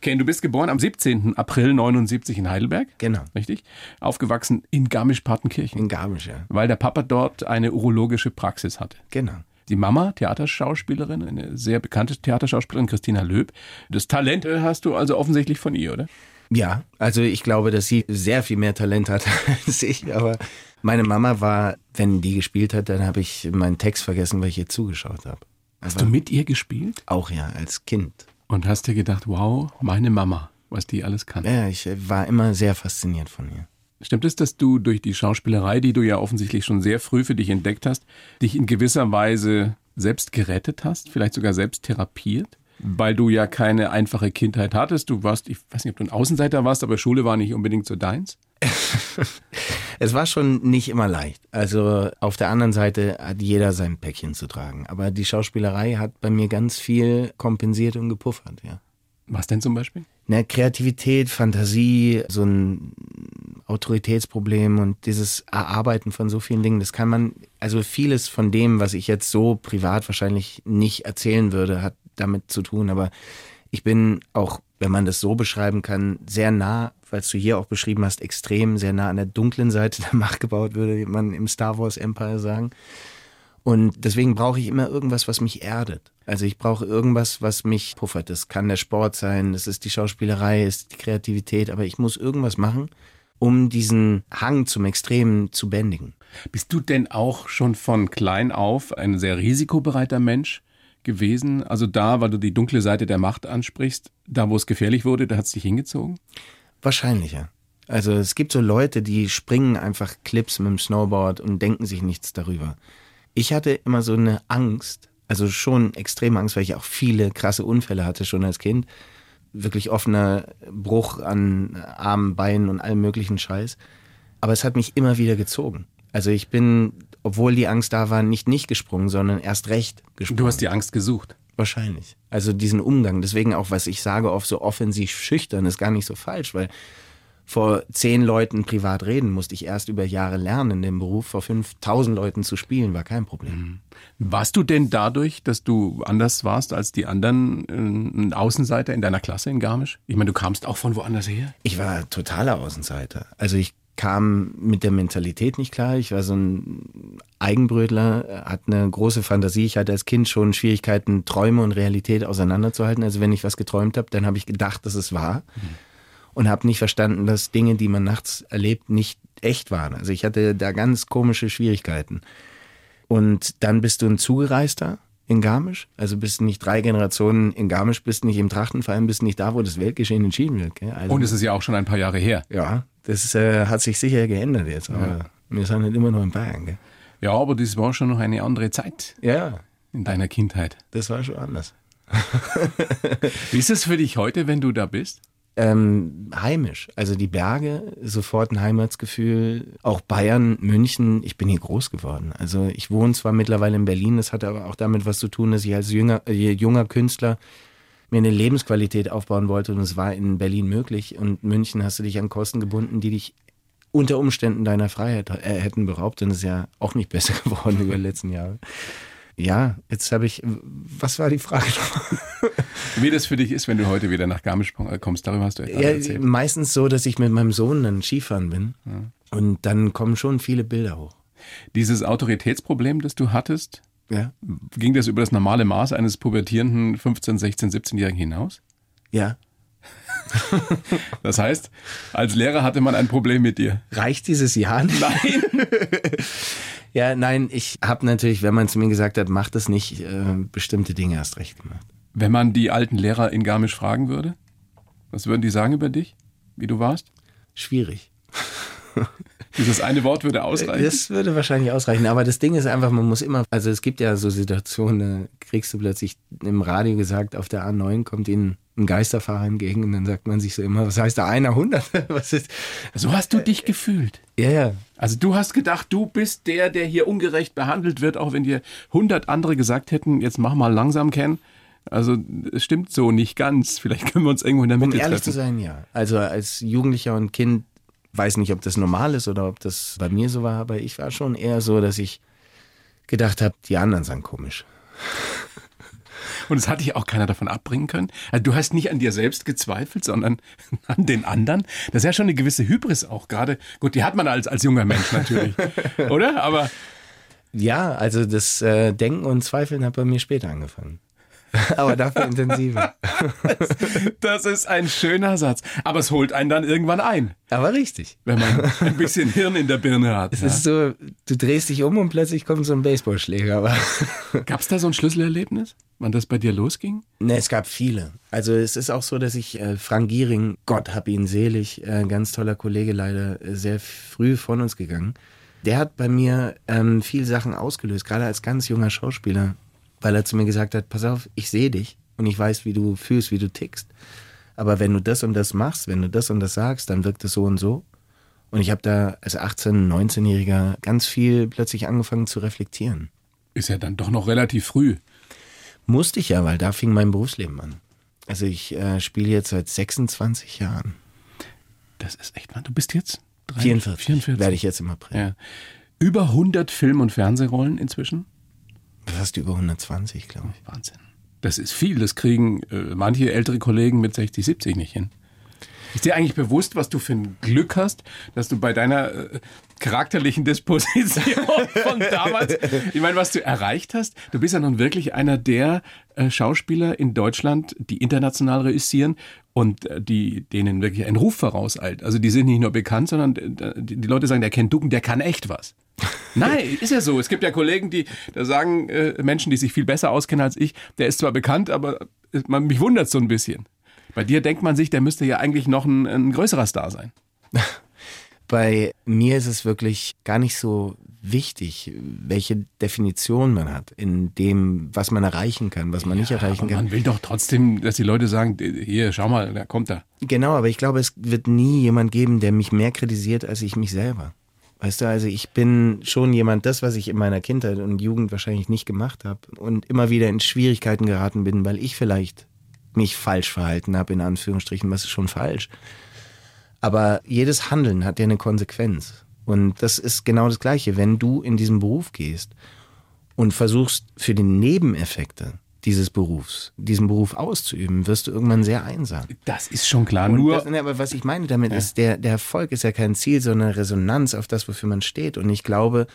Speaker 3: Ken, du bist geboren am 17. April 79 in Heidelberg.
Speaker 2: Genau.
Speaker 3: Richtig? Aufgewachsen in Garmisch-Partenkirchen.
Speaker 2: In Garmisch, ja.
Speaker 3: Weil der Papa dort eine urologische Praxis hatte.
Speaker 2: Genau.
Speaker 3: Die Mama, Theaterschauspielerin, eine sehr bekannte Theaterschauspielerin, Christina Löb. Das Talent hast du also offensichtlich von ihr, oder?
Speaker 2: Ja, also ich glaube, dass sie sehr viel mehr Talent hat <laughs> als ich. Aber meine Mama war, wenn die gespielt hat, dann habe ich meinen Text vergessen, weil ich ihr zugeschaut habe.
Speaker 3: Hast du mit ihr gespielt?
Speaker 2: Auch ja, als Kind.
Speaker 3: Und hast dir gedacht, wow, meine Mama, was die alles kann.
Speaker 2: Ja, ich war immer sehr fasziniert von ihr.
Speaker 3: Stimmt es, dass du durch die Schauspielerei, die du ja offensichtlich schon sehr früh für dich entdeckt hast, dich in gewisser Weise selbst gerettet hast, vielleicht sogar selbst therapiert? Weil du ja keine einfache Kindheit hattest. Du warst, ich weiß nicht, ob du ein Außenseiter warst, aber Schule war nicht unbedingt so deins. <laughs>
Speaker 2: Es war schon nicht immer leicht. Also auf der anderen Seite hat jeder sein Päckchen zu tragen. Aber die Schauspielerei hat bei mir ganz viel kompensiert und gepuffert, ja.
Speaker 3: Was denn zum Beispiel?
Speaker 2: Ne, Kreativität, Fantasie, so ein Autoritätsproblem und dieses Erarbeiten von so vielen Dingen, das kann man, also vieles von dem, was ich jetzt so privat wahrscheinlich nicht erzählen würde, hat damit zu tun. Aber ich bin auch, wenn man das so beschreiben kann, sehr nah, weil du hier auch beschrieben hast, extrem sehr nah an der dunklen Seite der Macht gebaut, würde man im Star Wars Empire sagen. Und deswegen brauche ich immer irgendwas, was mich erdet. Also ich brauche irgendwas, was mich puffert. Das kann der Sport sein, das ist die Schauspielerei, ist die Kreativität, aber ich muss irgendwas machen, um diesen Hang zum Extremen zu bändigen.
Speaker 3: Bist du denn auch schon von klein auf ein sehr risikobereiter Mensch gewesen? Also da, weil du die dunkle Seite der Macht ansprichst, da wo es gefährlich wurde, da hat es dich hingezogen?
Speaker 2: Wahrscheinlich, ja. Also es gibt so Leute, die springen einfach Clips mit dem Snowboard und denken sich nichts darüber. Ich hatte immer so eine Angst, also schon extreme Angst, weil ich auch viele krasse Unfälle hatte schon als Kind. Wirklich offener Bruch an Armen, Beinen und allem möglichen Scheiß. Aber es hat mich immer wieder gezogen. Also ich bin, obwohl die Angst da war, nicht nicht gesprungen, sondern erst recht gesprungen.
Speaker 3: Du hast die Angst gesucht.
Speaker 2: Wahrscheinlich. Also diesen Umgang. Deswegen auch, was ich sage, oft so offensiv schüchtern, ist gar nicht so falsch, weil vor zehn Leuten privat reden, musste ich erst über Jahre lernen. Den Beruf vor 5000 Leuten zu spielen, war kein Problem. Mhm.
Speaker 3: Warst du denn dadurch, dass du anders warst als die anderen, ein Außenseiter in deiner Klasse in Garmisch? Ich meine, du kamst auch von woanders her?
Speaker 2: Ich war totaler Außenseiter. Also ich kam mit der Mentalität nicht klar. Ich war so ein Eigenbrötler, hatte eine große Fantasie. Ich hatte als Kind schon Schwierigkeiten, Träume und Realität auseinanderzuhalten. Also wenn ich was geträumt habe, dann habe ich gedacht, dass es wahr. Mhm. Und habe nicht verstanden, dass Dinge, die man nachts erlebt, nicht echt waren. Also ich hatte da ganz komische Schwierigkeiten. Und dann bist du ein Zugereister in Garmisch. Also bist nicht drei Generationen in Garmisch, bist nicht im Trachtenverein, bist nicht da, wo das Weltgeschehen entschieden wird. Also,
Speaker 3: und es ist ja auch schon ein paar Jahre her.
Speaker 2: Ja, das äh, hat sich sicher geändert jetzt, aber ja. wir sind nicht immer noch in Bayern. Gell?
Speaker 3: Ja, aber das war schon noch eine andere Zeit.
Speaker 2: Ja.
Speaker 3: In deiner Kindheit.
Speaker 2: Das war schon anders. <laughs>
Speaker 3: Wie ist es für dich heute, wenn du da bist?
Speaker 2: Ähm, heimisch. Also die Berge, sofort ein Heimatsgefühl. Auch Bayern, München, ich bin hier groß geworden. Also ich wohne zwar mittlerweile in Berlin, das hat aber auch damit was zu tun, dass ich als jünger, äh, junger Künstler mir eine Lebensqualität aufbauen wollte und es war in Berlin möglich. Und München hast du dich an Kosten gebunden, die dich unter Umständen deiner Freiheit äh, hätten beraubt. Und es ist ja auch nicht besser <laughs> geworden über die letzten Jahre. Ja, jetzt habe ich, was war die Frage <laughs>
Speaker 3: Wie das für dich ist, wenn du heute wieder nach Garmisch kommst, darüber hast du
Speaker 2: ja, erzählt. Meistens so, dass ich mit meinem Sohn dann Skifahren bin ja. und dann kommen schon viele Bilder hoch.
Speaker 3: Dieses Autoritätsproblem, das du hattest,
Speaker 2: ja.
Speaker 3: Ging das über das normale Maß eines pubertierenden 15, 16, 17-Jährigen hinaus?
Speaker 2: Ja. <laughs>
Speaker 3: das heißt, als Lehrer hatte man ein Problem mit dir.
Speaker 2: Reicht dieses Jahr nicht?
Speaker 3: Nein. <laughs>
Speaker 2: ja, nein, ich habe natürlich, wenn man zu mir gesagt hat, mach das nicht, äh, bestimmte Dinge erst recht gemacht.
Speaker 3: Wenn man die alten Lehrer in Garmisch fragen würde, was würden die sagen über dich, wie du warst?
Speaker 2: Schwierig. <laughs>
Speaker 3: Dieses eine Wort würde ausreichen.
Speaker 2: Das würde wahrscheinlich ausreichen. Aber das Ding ist einfach, man muss immer, also es gibt ja so Situationen, da kriegst du plötzlich im Radio gesagt, auf der A9 kommt ihnen ein Geisterfahrer entgegen und dann sagt man sich so immer, was heißt da einer hundert? <laughs> Was ist?
Speaker 3: So hast du dich gefühlt.
Speaker 2: Ja, ja.
Speaker 3: Also du hast gedacht, du bist der, der hier ungerecht behandelt wird, auch wenn dir hundert andere gesagt hätten, jetzt mach mal langsam kennen. Also es stimmt so nicht ganz. Vielleicht können wir uns irgendwo in der Mitte
Speaker 2: Um ehrlich
Speaker 3: treffen.
Speaker 2: zu sein, ja. Also als Jugendlicher und Kind weiß nicht, ob das normal ist oder ob das bei mir so war, aber ich war schon eher so, dass ich gedacht habe, die anderen sind komisch. <laughs>
Speaker 3: Und es hat dich auch keiner davon abbringen können. Also du hast nicht an dir selbst gezweifelt, sondern <laughs> an den anderen. Das ist ja schon eine gewisse Hybris auch gerade. Gut, die hat man als, als junger Mensch natürlich, <laughs> oder? Aber
Speaker 2: ja, also das äh, Denken und Zweifeln hat bei mir später angefangen. <laughs> aber dafür intensiver.
Speaker 3: Das, <laughs> das, ist ein schöner Satz. Aber es holt einen dann irgendwann ein.
Speaker 2: Aber richtig.
Speaker 3: Wenn man ein bisschen Hirn in der Birne hat.
Speaker 2: Es ja. ist so, du drehst dich um und plötzlich kommt so ein Baseballschläger. <laughs>
Speaker 3: Gab es da so ein Schlüsselerlebnis, wann das bei dir losging?
Speaker 2: Ne, es gab viele. Also es ist auch so, dass ich äh, Frank Giering, Gott hab ihn selig, äh, ganz toller Kollege leider, äh, sehr früh von uns gegangen. Der hat bei mir ähm, viel Sachen ausgelöst, gerade als ganz junger Schauspieler weil er zu mir gesagt hat, pass auf, ich sehe dich und ich weiß, wie du fühlst, wie du tickst. Aber wenn du das und das machst, wenn du das und das sagst, dann wirkt es so und so. Und ich habe da als 18-, 19-Jähriger ganz viel plötzlich angefangen zu reflektieren.
Speaker 3: Ist ja dann doch noch relativ früh.
Speaker 2: Musste ich ja, weil da fing mein Berufsleben an. Also ich äh, spiele jetzt seit 26 Jahren.
Speaker 3: Das ist echt, du bist jetzt
Speaker 2: 43, 44. Werde ich jetzt im April.
Speaker 3: Ja. Über 100 Film- und Fernsehrollen inzwischen?
Speaker 2: Fast über 120, glaube ich.
Speaker 3: Wahnsinn. Das ist viel. Das kriegen äh, manche ältere Kollegen mit 60, 70 nicht hin. Ist dir eigentlich bewusst, was du für ein Glück hast, dass du bei deiner äh, charakterlichen Disposition <laughs> von damals, ich meine, was du erreicht hast? Du bist ja nun wirklich einer der äh, Schauspieler in Deutschland, die international reüssieren und äh, die denen wirklich ein Ruf vorauseilt. Also die sind nicht nur bekannt, sondern äh, die, die Leute sagen, der kennt Ducken, der kann echt was. Nein, <laughs> ist ja so. Es gibt ja Kollegen, die da sagen, äh, Menschen, die sich viel besser auskennen als ich, der ist zwar bekannt, aber äh, man, mich wundert so ein bisschen. Bei dir denkt man sich, der müsste ja eigentlich noch ein, ein größerer Star sein. <laughs>
Speaker 2: Bei mir ist es wirklich gar nicht so wichtig, welche Definition man hat in dem, was man erreichen kann, was man ja, nicht erreichen kann.
Speaker 3: Man will doch trotzdem, dass die Leute sagen, hier, schau mal, da kommt er.
Speaker 2: Genau, aber ich glaube, es wird nie jemand geben, der mich mehr kritisiert als ich mich selber. Weißt du, also ich bin schon jemand, das, was ich in meiner Kindheit und Jugend wahrscheinlich nicht gemacht habe und immer wieder in Schwierigkeiten geraten bin, weil ich vielleicht mich falsch verhalten habe, in Anführungsstrichen, was ist schon falsch. Aber jedes Handeln hat ja eine Konsequenz. Und das ist genau das Gleiche. Wenn du in diesen Beruf gehst und versuchst für die Nebeneffekte dieses Berufs, diesen Beruf auszuüben, wirst du irgendwann sehr einsam.
Speaker 3: Das ist schon klar.
Speaker 2: Und
Speaker 3: Nur
Speaker 2: das, ne, aber was ich meine damit
Speaker 3: Ja.
Speaker 2: ist, der, der Erfolg ist ja kein Ziel, sondern Resonanz auf das, wofür man steht. Und ich glaube,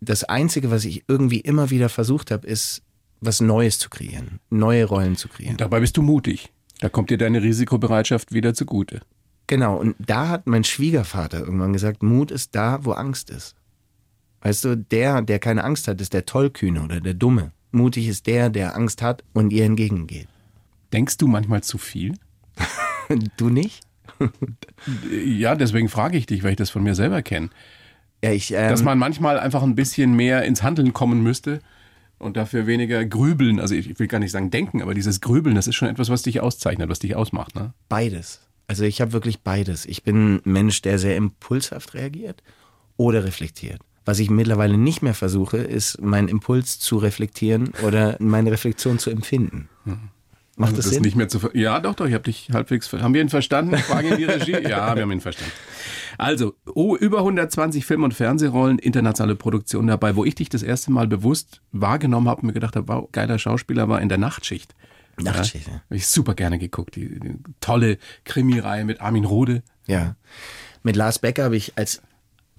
Speaker 2: das Einzige, was ich irgendwie immer wieder versucht habe, ist, was Neues zu kreieren, neue Rollen zu kreieren.
Speaker 3: dabei bist du mutig. Da kommt dir deine Risikobereitschaft wieder zugute.
Speaker 2: Genau, und da hat mein Schwiegervater irgendwann gesagt, Mut ist da, wo Angst ist. Weißt du, der, der keine Angst hat, ist der Tollkühne oder der Dumme. Mutig ist der, der Angst hat und ihr entgegengeht.
Speaker 3: Denkst du manchmal zu viel? <laughs>
Speaker 2: Du nicht? <laughs>
Speaker 3: Ja, deswegen frage ich dich, weil ich das von mir selber kenne.
Speaker 2: Ja, ich, ähm,
Speaker 3: Dass man manchmal einfach ein bisschen mehr ins Handeln kommen müsste und dafür weniger grübeln. Also ich will gar nicht sagen denken, aber dieses Grübeln, das ist schon etwas, was dich auszeichnet, was dich ausmacht. Ne?
Speaker 2: Beides. Also ich habe wirklich beides. Ich bin ein Mensch, der sehr impulshaft reagiert oder reflektiert. Was ich mittlerweile nicht mehr versuche, ist meinen Impuls zu reflektieren oder meine Reflexion zu empfinden. Macht das,
Speaker 3: das
Speaker 2: Sinn?
Speaker 3: nicht mehr zu Ja, doch, doch, ich habe dich halbwegs Haben wir ihn verstanden? Frage in die Regie. <laughs> Ja, wir haben ihn verstanden. Also, oh, über 120 Film- und Fernsehrollen, internationale Produktionen dabei, wo ich dich das erste Mal bewusst wahrgenommen habe und mir gedacht habe, wow, geiler Schauspieler war in der Nachtschicht.
Speaker 2: Nachtschicht,
Speaker 3: Ja,
Speaker 2: ja.
Speaker 3: habe ich super gerne geguckt. Die, die tolle Krimireihe mit Armin Rohde.
Speaker 2: Ja. Mit Lars Becker habe ich als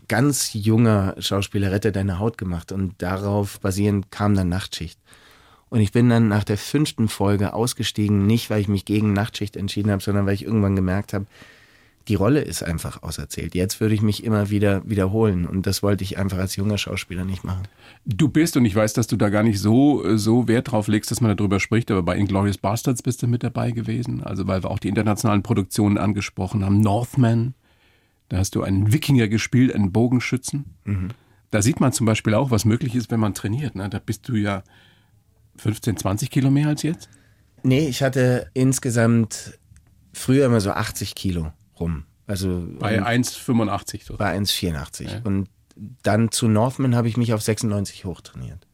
Speaker 2: ganz junger Schauspieler Rette deine Haut gemacht und darauf basierend kam dann Nachtschicht. Und ich bin dann nach der fünften Folge ausgestiegen, nicht weil ich mich gegen Nachtschicht entschieden habe, sondern weil ich irgendwann gemerkt habe, die Rolle ist einfach auserzählt. Jetzt würde ich mich immer wieder wiederholen und das wollte ich einfach als junger Schauspieler nicht machen.
Speaker 3: Du bist, und ich weiß, dass du da gar nicht so, so Wert drauf legst, dass man darüber spricht, aber bei Inglourious Bastards bist du mit dabei gewesen. Also, weil wir auch die internationalen Produktionen angesprochen haben. Northman, da hast du einen Wikinger gespielt, einen Bogenschützen. Da sieht man zum Beispiel auch, was möglich ist, wenn man trainiert. Ne? Da bist du ja 15, 20 Kilo mehr als jetzt.
Speaker 2: Nee, ich hatte insgesamt früher immer so 80 Kilo rum. Also
Speaker 3: Bei 1,85 so.
Speaker 2: bei 1,84. Und dann zu Northman habe ich mich auf 96 hochtrainiert.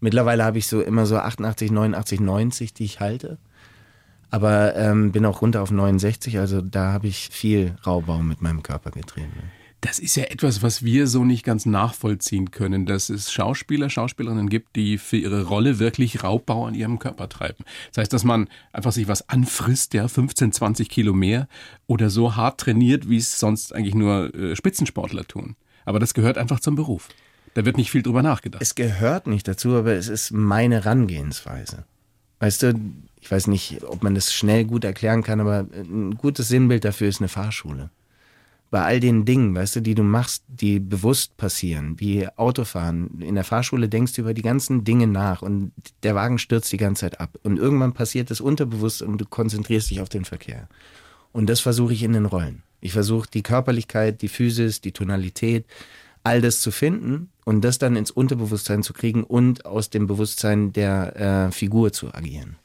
Speaker 2: Mittlerweile habe ich so immer so 88, 89, 90, die ich halte. Aber ähm, bin auch runter auf 69, also da habe ich viel Raubau mit meinem Körper getrieben.
Speaker 3: Das ist ja etwas, was wir so nicht ganz nachvollziehen können, dass es Schauspieler, Schauspielerinnen gibt, die für ihre Rolle wirklich Raubbau an ihrem Körper treiben. Das heißt, dass man einfach sich was anfrisst, ja, 15, 20 Kilo mehr oder so hart trainiert, wie es sonst eigentlich nur äh, Spitzensportler tun. Aber das gehört einfach zum Beruf. Da wird nicht viel drüber nachgedacht.
Speaker 2: Es gehört nicht dazu, aber es ist meine Herangehensweise. Weißt du, ich weiß nicht, ob man das schnell gut erklären kann, aber ein gutes Sinnbild dafür ist eine Fahrschule. Bei all den Dingen, weißt du, die du machst, die bewusst passieren, wie Autofahren. In der Fahrschule denkst du über die ganzen Dinge nach und der Wagen stürzt die ganze Zeit ab. Und irgendwann passiert es unterbewusst und du konzentrierst dich auf den Verkehr. Und das versuche ich in den Rollen. Ich versuche die Körperlichkeit, die Physis, die Tonalität, all das zu finden und das dann ins Unterbewusstsein zu kriegen und aus dem Bewusstsein der äh, Figur zu agieren.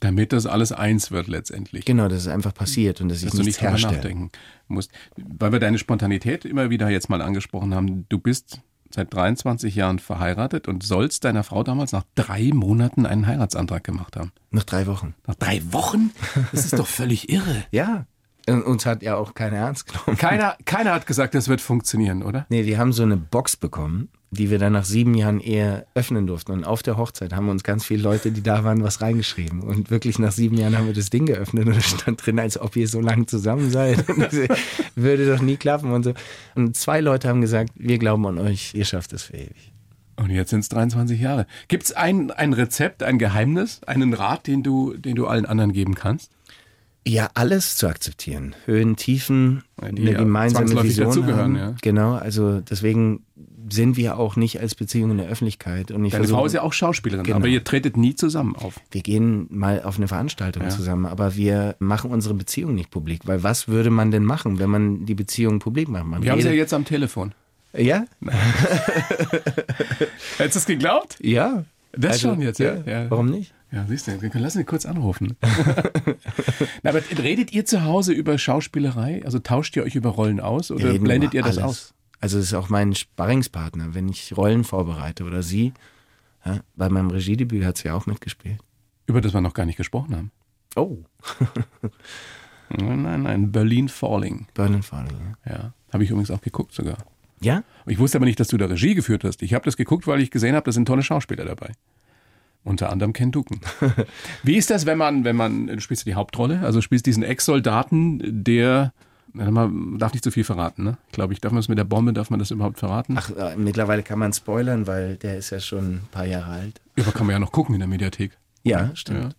Speaker 3: Damit das alles eins wird letztendlich.
Speaker 2: Genau, dass es einfach passiert und dass ich
Speaker 3: dass
Speaker 2: nichts
Speaker 3: nicht
Speaker 2: herstelle.
Speaker 3: nachdenken musst. Weil wir deine Spontanität immer wieder jetzt mal angesprochen haben. Du bist seit 23 Jahren verheiratet und sollst deiner Frau damals nach drei Monaten einen Heiratsantrag gemacht haben.
Speaker 2: Nach drei Wochen.
Speaker 3: Nach drei Wochen? Das ist doch <laughs> völlig irre.
Speaker 2: Ja. Und uns hat ja auch keiner ernst genommen.
Speaker 3: Keiner, keiner hat gesagt, das wird funktionieren, oder?
Speaker 2: Nee, wir haben so eine Box bekommen, die wir dann nach sieben Jahren Ehe öffnen durften. Und auf der Hochzeit haben uns ganz viele Leute, die da waren, was reingeschrieben. Und wirklich nach sieben Jahren haben wir das Ding geöffnet und es <laughs> stand drin, als ob ihr so lange zusammen seid. <laughs> Würde doch nie klappen und so. Und zwei Leute haben gesagt, wir glauben an euch, ihr schafft es für ewig.
Speaker 3: Und jetzt sind es 23 Jahre. Gibt es ein, ein Rezept, ein Geheimnis, einen Rat, den du, den du allen anderen geben kannst?
Speaker 2: Ja, alles zu akzeptieren. Höhen, Tiefen,
Speaker 3: Ja, die
Speaker 2: eine gemeinsame Vision haben.
Speaker 3: ja.
Speaker 2: Genau, also deswegen sind wir auch nicht als Beziehung in der Öffentlichkeit. Und ich
Speaker 3: Deine
Speaker 2: versuche,
Speaker 3: Frau ist ja auch Schauspielerin,
Speaker 2: Genau.
Speaker 3: aber ihr tretet nie zusammen auf.
Speaker 2: wir gehen mal auf eine Veranstaltung zusammen, aber wir machen unsere Beziehung nicht publik. Weil was würde man denn machen, wenn man die Beziehung publik macht? Man
Speaker 3: Wir haben sie ja jetzt am Telefon.
Speaker 2: ja? <laughs>
Speaker 3: Hättest du es geglaubt?
Speaker 2: Ja.
Speaker 3: Das
Speaker 2: Also,
Speaker 3: schon jetzt, ja. ja.
Speaker 2: Warum nicht?
Speaker 3: Ja, siehst du, wir können lassen ihn kurz anrufen. <laughs> Na, aber redet ihr zu Hause über Schauspielerei? Also tauscht ihr euch über Rollen aus oder
Speaker 2: Reden
Speaker 3: blendet ihr das
Speaker 2: alles.
Speaker 3: aus?
Speaker 2: Also es ist auch mein Sparringspartner, wenn ich Rollen vorbereite oder sie. Ja, bei meinem Regiedebüt hat sie auch mitgespielt.
Speaker 3: Über das wir noch gar nicht gesprochen haben.
Speaker 2: Oh. <laughs>
Speaker 3: Nein, nein, nein. Berlin Falling.
Speaker 2: Berlin Falling.
Speaker 3: Ja. ja. Habe ich übrigens auch geguckt sogar.
Speaker 2: Ja?
Speaker 3: Ich wusste aber nicht, dass du da Regie geführt hast. Ich habe das geguckt, weil ich gesehen habe, da sind tolle Schauspieler dabei. Unter anderem Ken Duken. <laughs> Wie ist das, wenn man, wenn man, du spielst die Hauptrolle, also spielst diesen Ex-Soldaten, der, man darf nicht zu viel verraten, ne? Ich glaube, ich darf man das mit der Bombe, darf man das überhaupt verraten?
Speaker 2: Ach, äh, mittlerweile kann man spoilern, weil der ist ja schon ein paar Jahre alt.
Speaker 3: Ja, aber kann man ja noch gucken in der Mediathek.
Speaker 2: Ja, stimmt. Ja.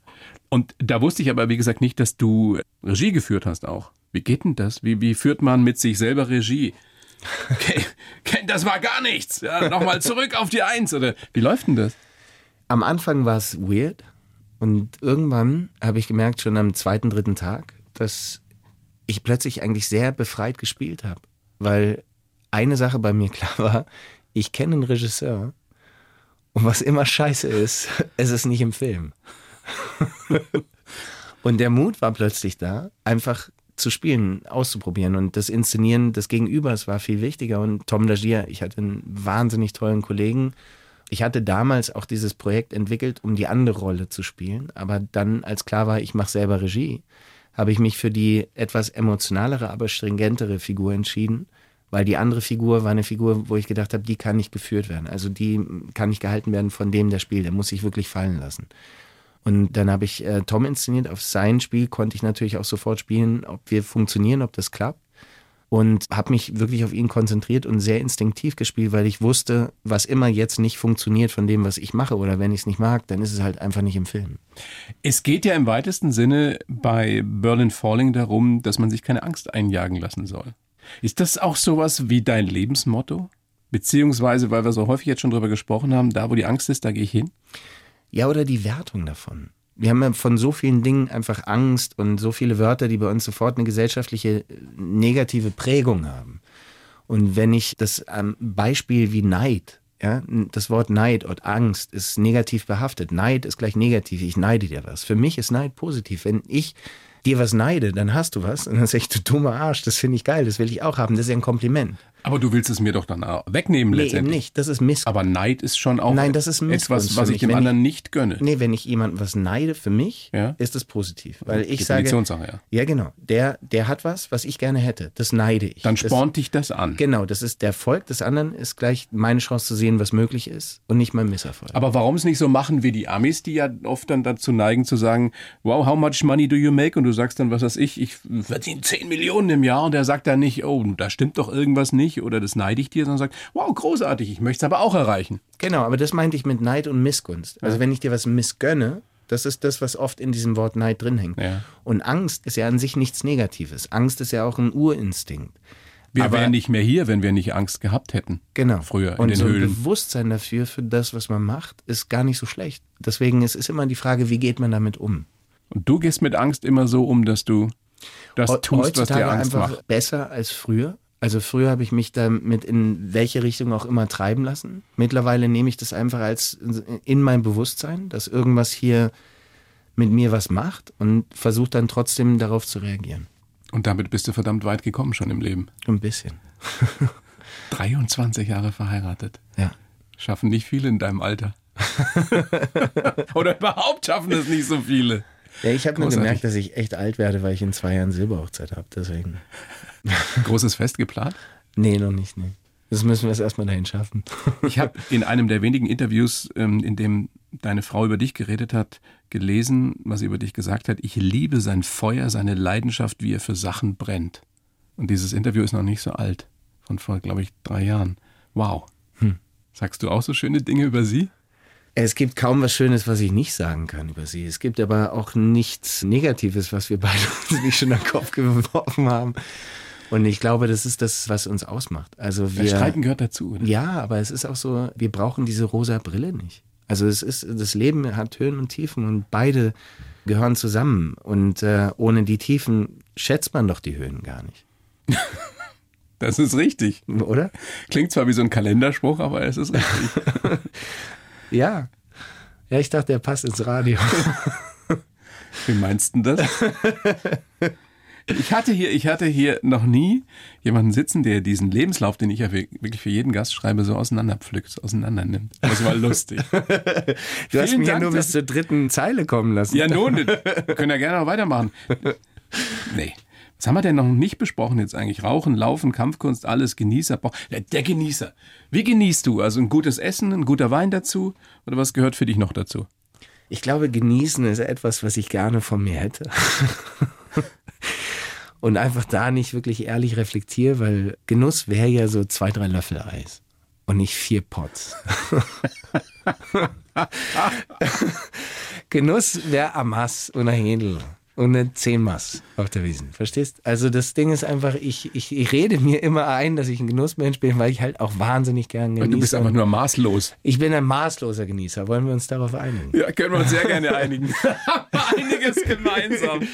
Speaker 3: Und da wusste ich aber, wie gesagt, nicht, dass du Regie geführt hast auch. Wie geht denn das? Wie, wie führt man mit sich selber Regie? <laughs> Okay, das war gar nichts. Ja, Nochmal zurück auf die Eins. Oder wie läuft denn das?
Speaker 2: Am Anfang war es weird. Und irgendwann habe ich gemerkt, schon am zweiten, dritten Tag, dass ich plötzlich eigentlich sehr befreit gespielt habe. Weil eine Sache bei mir <laughs> klar war, ich kenne einen Regisseur und was immer scheiße ist, <laughs> es ist nicht im Film. <laughs> und der Mut war plötzlich da, einfach zu spielen, auszuprobieren. Und das Inszenieren des Gegenübers war viel wichtiger. Und Tom Lagier, ich hatte einen wahnsinnig tollen Kollegen. Ich hatte damals auch dieses Projekt entwickelt, um die andere Rolle zu spielen. Aber dann, als klar war, ich mache selber Regie, habe ich mich für die etwas emotionalere, aber stringentere Figur entschieden. Weil die andere Figur war eine Figur, wo ich gedacht habe, die kann nicht geführt werden. Also die kann nicht gehalten werden von dem, der spielt. Der muss sich wirklich fallen lassen. Und dann habe ich äh, Tom inszeniert. Auf sein Spiel konnte ich natürlich auch sofort spielen, ob wir funktionieren, ob das klappt. Und habe mich wirklich auf ihn konzentriert und sehr instinktiv gespielt, weil ich wusste, was immer jetzt nicht funktioniert von dem, was ich mache oder wenn ich es nicht mag, dann ist es halt einfach nicht im Film.
Speaker 3: Es geht ja im weitesten Sinne bei Berlin Falling darum, dass man sich keine Angst einjagen lassen soll. Ist das auch sowas wie dein Lebensmotto? Beziehungsweise, weil wir so häufig jetzt schon drüber gesprochen haben, da wo die Angst ist, da gehe ich hin?
Speaker 2: Ja, oder die Wertung davon. Wir haben ja von so vielen Dingen einfach Angst und so viele Wörter, die bei uns sofort eine gesellschaftliche äh, negative Prägung haben. Und wenn ich das am Beispiel wie Neid, ja, das Wort Neid und Angst ist negativ behaftet. Neid ist gleich negativ. Ich neide dir was. Für mich ist Neid positiv. Wenn ich dir was neide, dann hast du was. Und dann sag ich, du dummer Arsch, das finde ich geil, das will ich auch haben. Das ist ja ein Kompliment.
Speaker 3: Aber du willst es mir doch dann wegnehmen
Speaker 2: nee,
Speaker 3: letztendlich.
Speaker 2: eben nicht. Das ist Missgunst.
Speaker 3: Aber Neid ist schon auch
Speaker 2: Nein, das ist
Speaker 3: etwas, was ich dem anderen ich, nicht gönne.
Speaker 2: Nee, wenn ich jemandem was neide für mich, ja? ist das positiv. Weil ich sage,
Speaker 3: ja.
Speaker 2: ja genau, der, der hat was, was ich gerne hätte. Das neide ich.
Speaker 3: Dann spornt das, dich das an.
Speaker 2: Genau, das ist der Erfolg des anderen, ist gleich meine Chance zu sehen, was möglich ist und nicht mein Misserfolg.
Speaker 3: Aber warum es nicht so machen wie die Amis, die ja oft dann dazu neigen zu sagen, wow, how much money do you make? Und du sagst dann, was weiß ich, ich verdiene 10 Millionen im Jahr und der sagt dann nicht, oh, da stimmt doch irgendwas nicht oder das neide ich dir, sondern sagt, wow, großartig, ich möchte es aber auch erreichen.
Speaker 2: Genau, aber das meinte ich mit Neid und Missgunst. Also wenn ich dir was missgönne, das ist das, was oft in diesem Wort Neid drin hängt. Ja. Und Angst ist ja an sich nichts Negatives. Angst ist ja auch ein Urinstinkt.
Speaker 3: Wir aber, wären nicht mehr hier, wenn wir nicht Angst gehabt hätten.
Speaker 2: Genau.
Speaker 3: Früher in
Speaker 2: und
Speaker 3: den
Speaker 2: so
Speaker 3: Höhlen.
Speaker 2: ein Bewusstsein dafür, für das, was man macht, ist gar nicht so schlecht. Deswegen ist es immer die Frage, wie geht man damit um?
Speaker 3: Und du gehst mit Angst immer so um, dass du das tust, was dir Angst
Speaker 2: einfach
Speaker 3: macht.
Speaker 2: besser als früher. Also früher habe ich mich damit in welche Richtung auch immer treiben lassen. Mittlerweile nehme ich das einfach als in mein Bewusstsein, dass irgendwas hier mit mir was macht und versuche dann trotzdem darauf zu reagieren.
Speaker 3: Und damit bist du verdammt weit gekommen schon im Leben.
Speaker 2: Ein bisschen. <laughs> <laughs>
Speaker 3: 23 Jahre verheiratet.
Speaker 2: Ja.
Speaker 3: Schaffen nicht viele in deinem Alter. <laughs> Oder überhaupt schaffen es nicht so viele.
Speaker 2: Ja, ich habe nur gemerkt, dass ich echt alt werde, weil ich in zwei Jahren Silberhochzeit habe. Deswegen. <laughs>
Speaker 3: Großes Fest geplant?
Speaker 2: Nee, noch nicht. Nee. Das müssen wir jetzt erstmal dahin schaffen. <laughs>
Speaker 3: Ich habe in einem der wenigen Interviews, ähm, in dem deine Frau über dich geredet hat, gelesen, was sie über dich gesagt hat. Ich liebe sein Feuer, seine Leidenschaft, wie er für Sachen brennt. Und dieses Interview ist noch nicht so alt. Von vor, glaube ich, drei Jahren. Wow. Hm. Sagst du auch so schöne Dinge über sie?
Speaker 2: Es gibt kaum was Schönes, was ich nicht sagen kann über sie. Es gibt aber auch nichts Negatives, was wir beide <laughs> uns nicht schon an den Kopf geworfen haben. Und ich glaube, das ist das, was uns ausmacht. Also wir,
Speaker 3: Streiten gehört dazu. Oder?
Speaker 2: Ja, aber es ist auch so, wir brauchen diese rosa Brille nicht. Also es ist, das Leben hat Höhen und Tiefen und beide gehören zusammen. Und äh, ohne die Tiefen schätzt man doch die Höhen gar nicht. <laughs>
Speaker 3: Das ist richtig.
Speaker 2: Oder?
Speaker 3: Klingt zwar wie so ein Kalenderspruch, aber es ist richtig. <laughs>
Speaker 2: ja. Ja, ich dachte, der passt ins Radio. <laughs>
Speaker 3: Wie meinst du das? Ich hatte hier, ich hatte hier noch nie jemanden sitzen, der diesen Lebenslauf, den ich ja wirklich für jeden Gast schreibe, so auseinanderpflückt, auseinandernimmt. Das war lustig. <laughs>
Speaker 2: du Vielen hast mich Dank, ja nur bis zur dritten Zeile kommen lassen.
Speaker 3: Ja, nun, wir können ja gerne noch weitermachen. Nee. Was haben wir denn noch nicht besprochen jetzt eigentlich? Rauchen, Laufen, Kampfkunst, alles, Genießer. Der Genießer. Wie genießt du? Also ein gutes Essen, ein guter Wein dazu? Oder was gehört für dich noch dazu?
Speaker 2: Ich glaube, genießen ist etwas, was ich gerne von mir hätte. <laughs> Und einfach da nicht wirklich ehrlich reflektiere, weil Genuss wäre ja so zwei, drei Löffel Eis und nicht vier Pots. <laughs> <laughs> Genuss wäre Amas und ein Händel und eine Zehnmaß auf der Wiesen. Verstehst? Also das Ding ist einfach, ich, ich, ich rede mir immer ein, dass ich ein Genussmensch bin, weil ich halt auch wahnsinnig gern genieße.
Speaker 3: Du bist einfach nur maßlos.
Speaker 2: Ich bin ein maßloser Genießer. Wollen wir uns darauf einigen?
Speaker 3: Ja, können wir uns sehr gerne einigen. <laughs> <laughs> Einiges gemeinsam.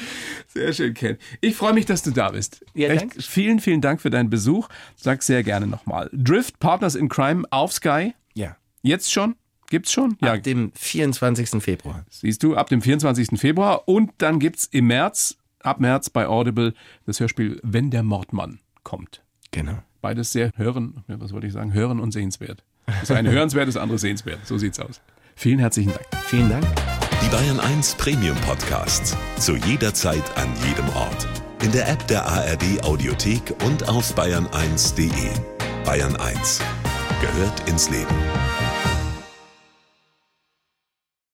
Speaker 3: Sehr schön, Ken. Ich freue mich, dass du da bist.
Speaker 2: Ja,
Speaker 3: Echt,
Speaker 2: danke.
Speaker 3: vielen, vielen Dank für deinen Besuch. Sag sehr gerne nochmal. Drift Partners in Crime auf Sky.
Speaker 2: Ja.
Speaker 3: Jetzt schon? Gibt's schon? Ja,
Speaker 2: Ab dem 24. Februar.
Speaker 3: siehst du, ab dem 24. Februar. Und dann gibt's im März, ab März bei Audible, das Hörspiel Wenn der Mordmann kommt.
Speaker 2: Genau.
Speaker 3: Beides sehr hören, was wollte ich sagen, hören und sehenswert. Das eine hörenswert, das andere sehenswert. So sieht's aus. Vielen herzlichen Dank.
Speaker 2: Vielen Dank.
Speaker 4: Die Bayern 1 Premium Podcasts. Zu jeder Zeit, an jedem Ort. In der App der ARD Audiothek und auf bayern1.de. Bayern 1 gehört ins Leben.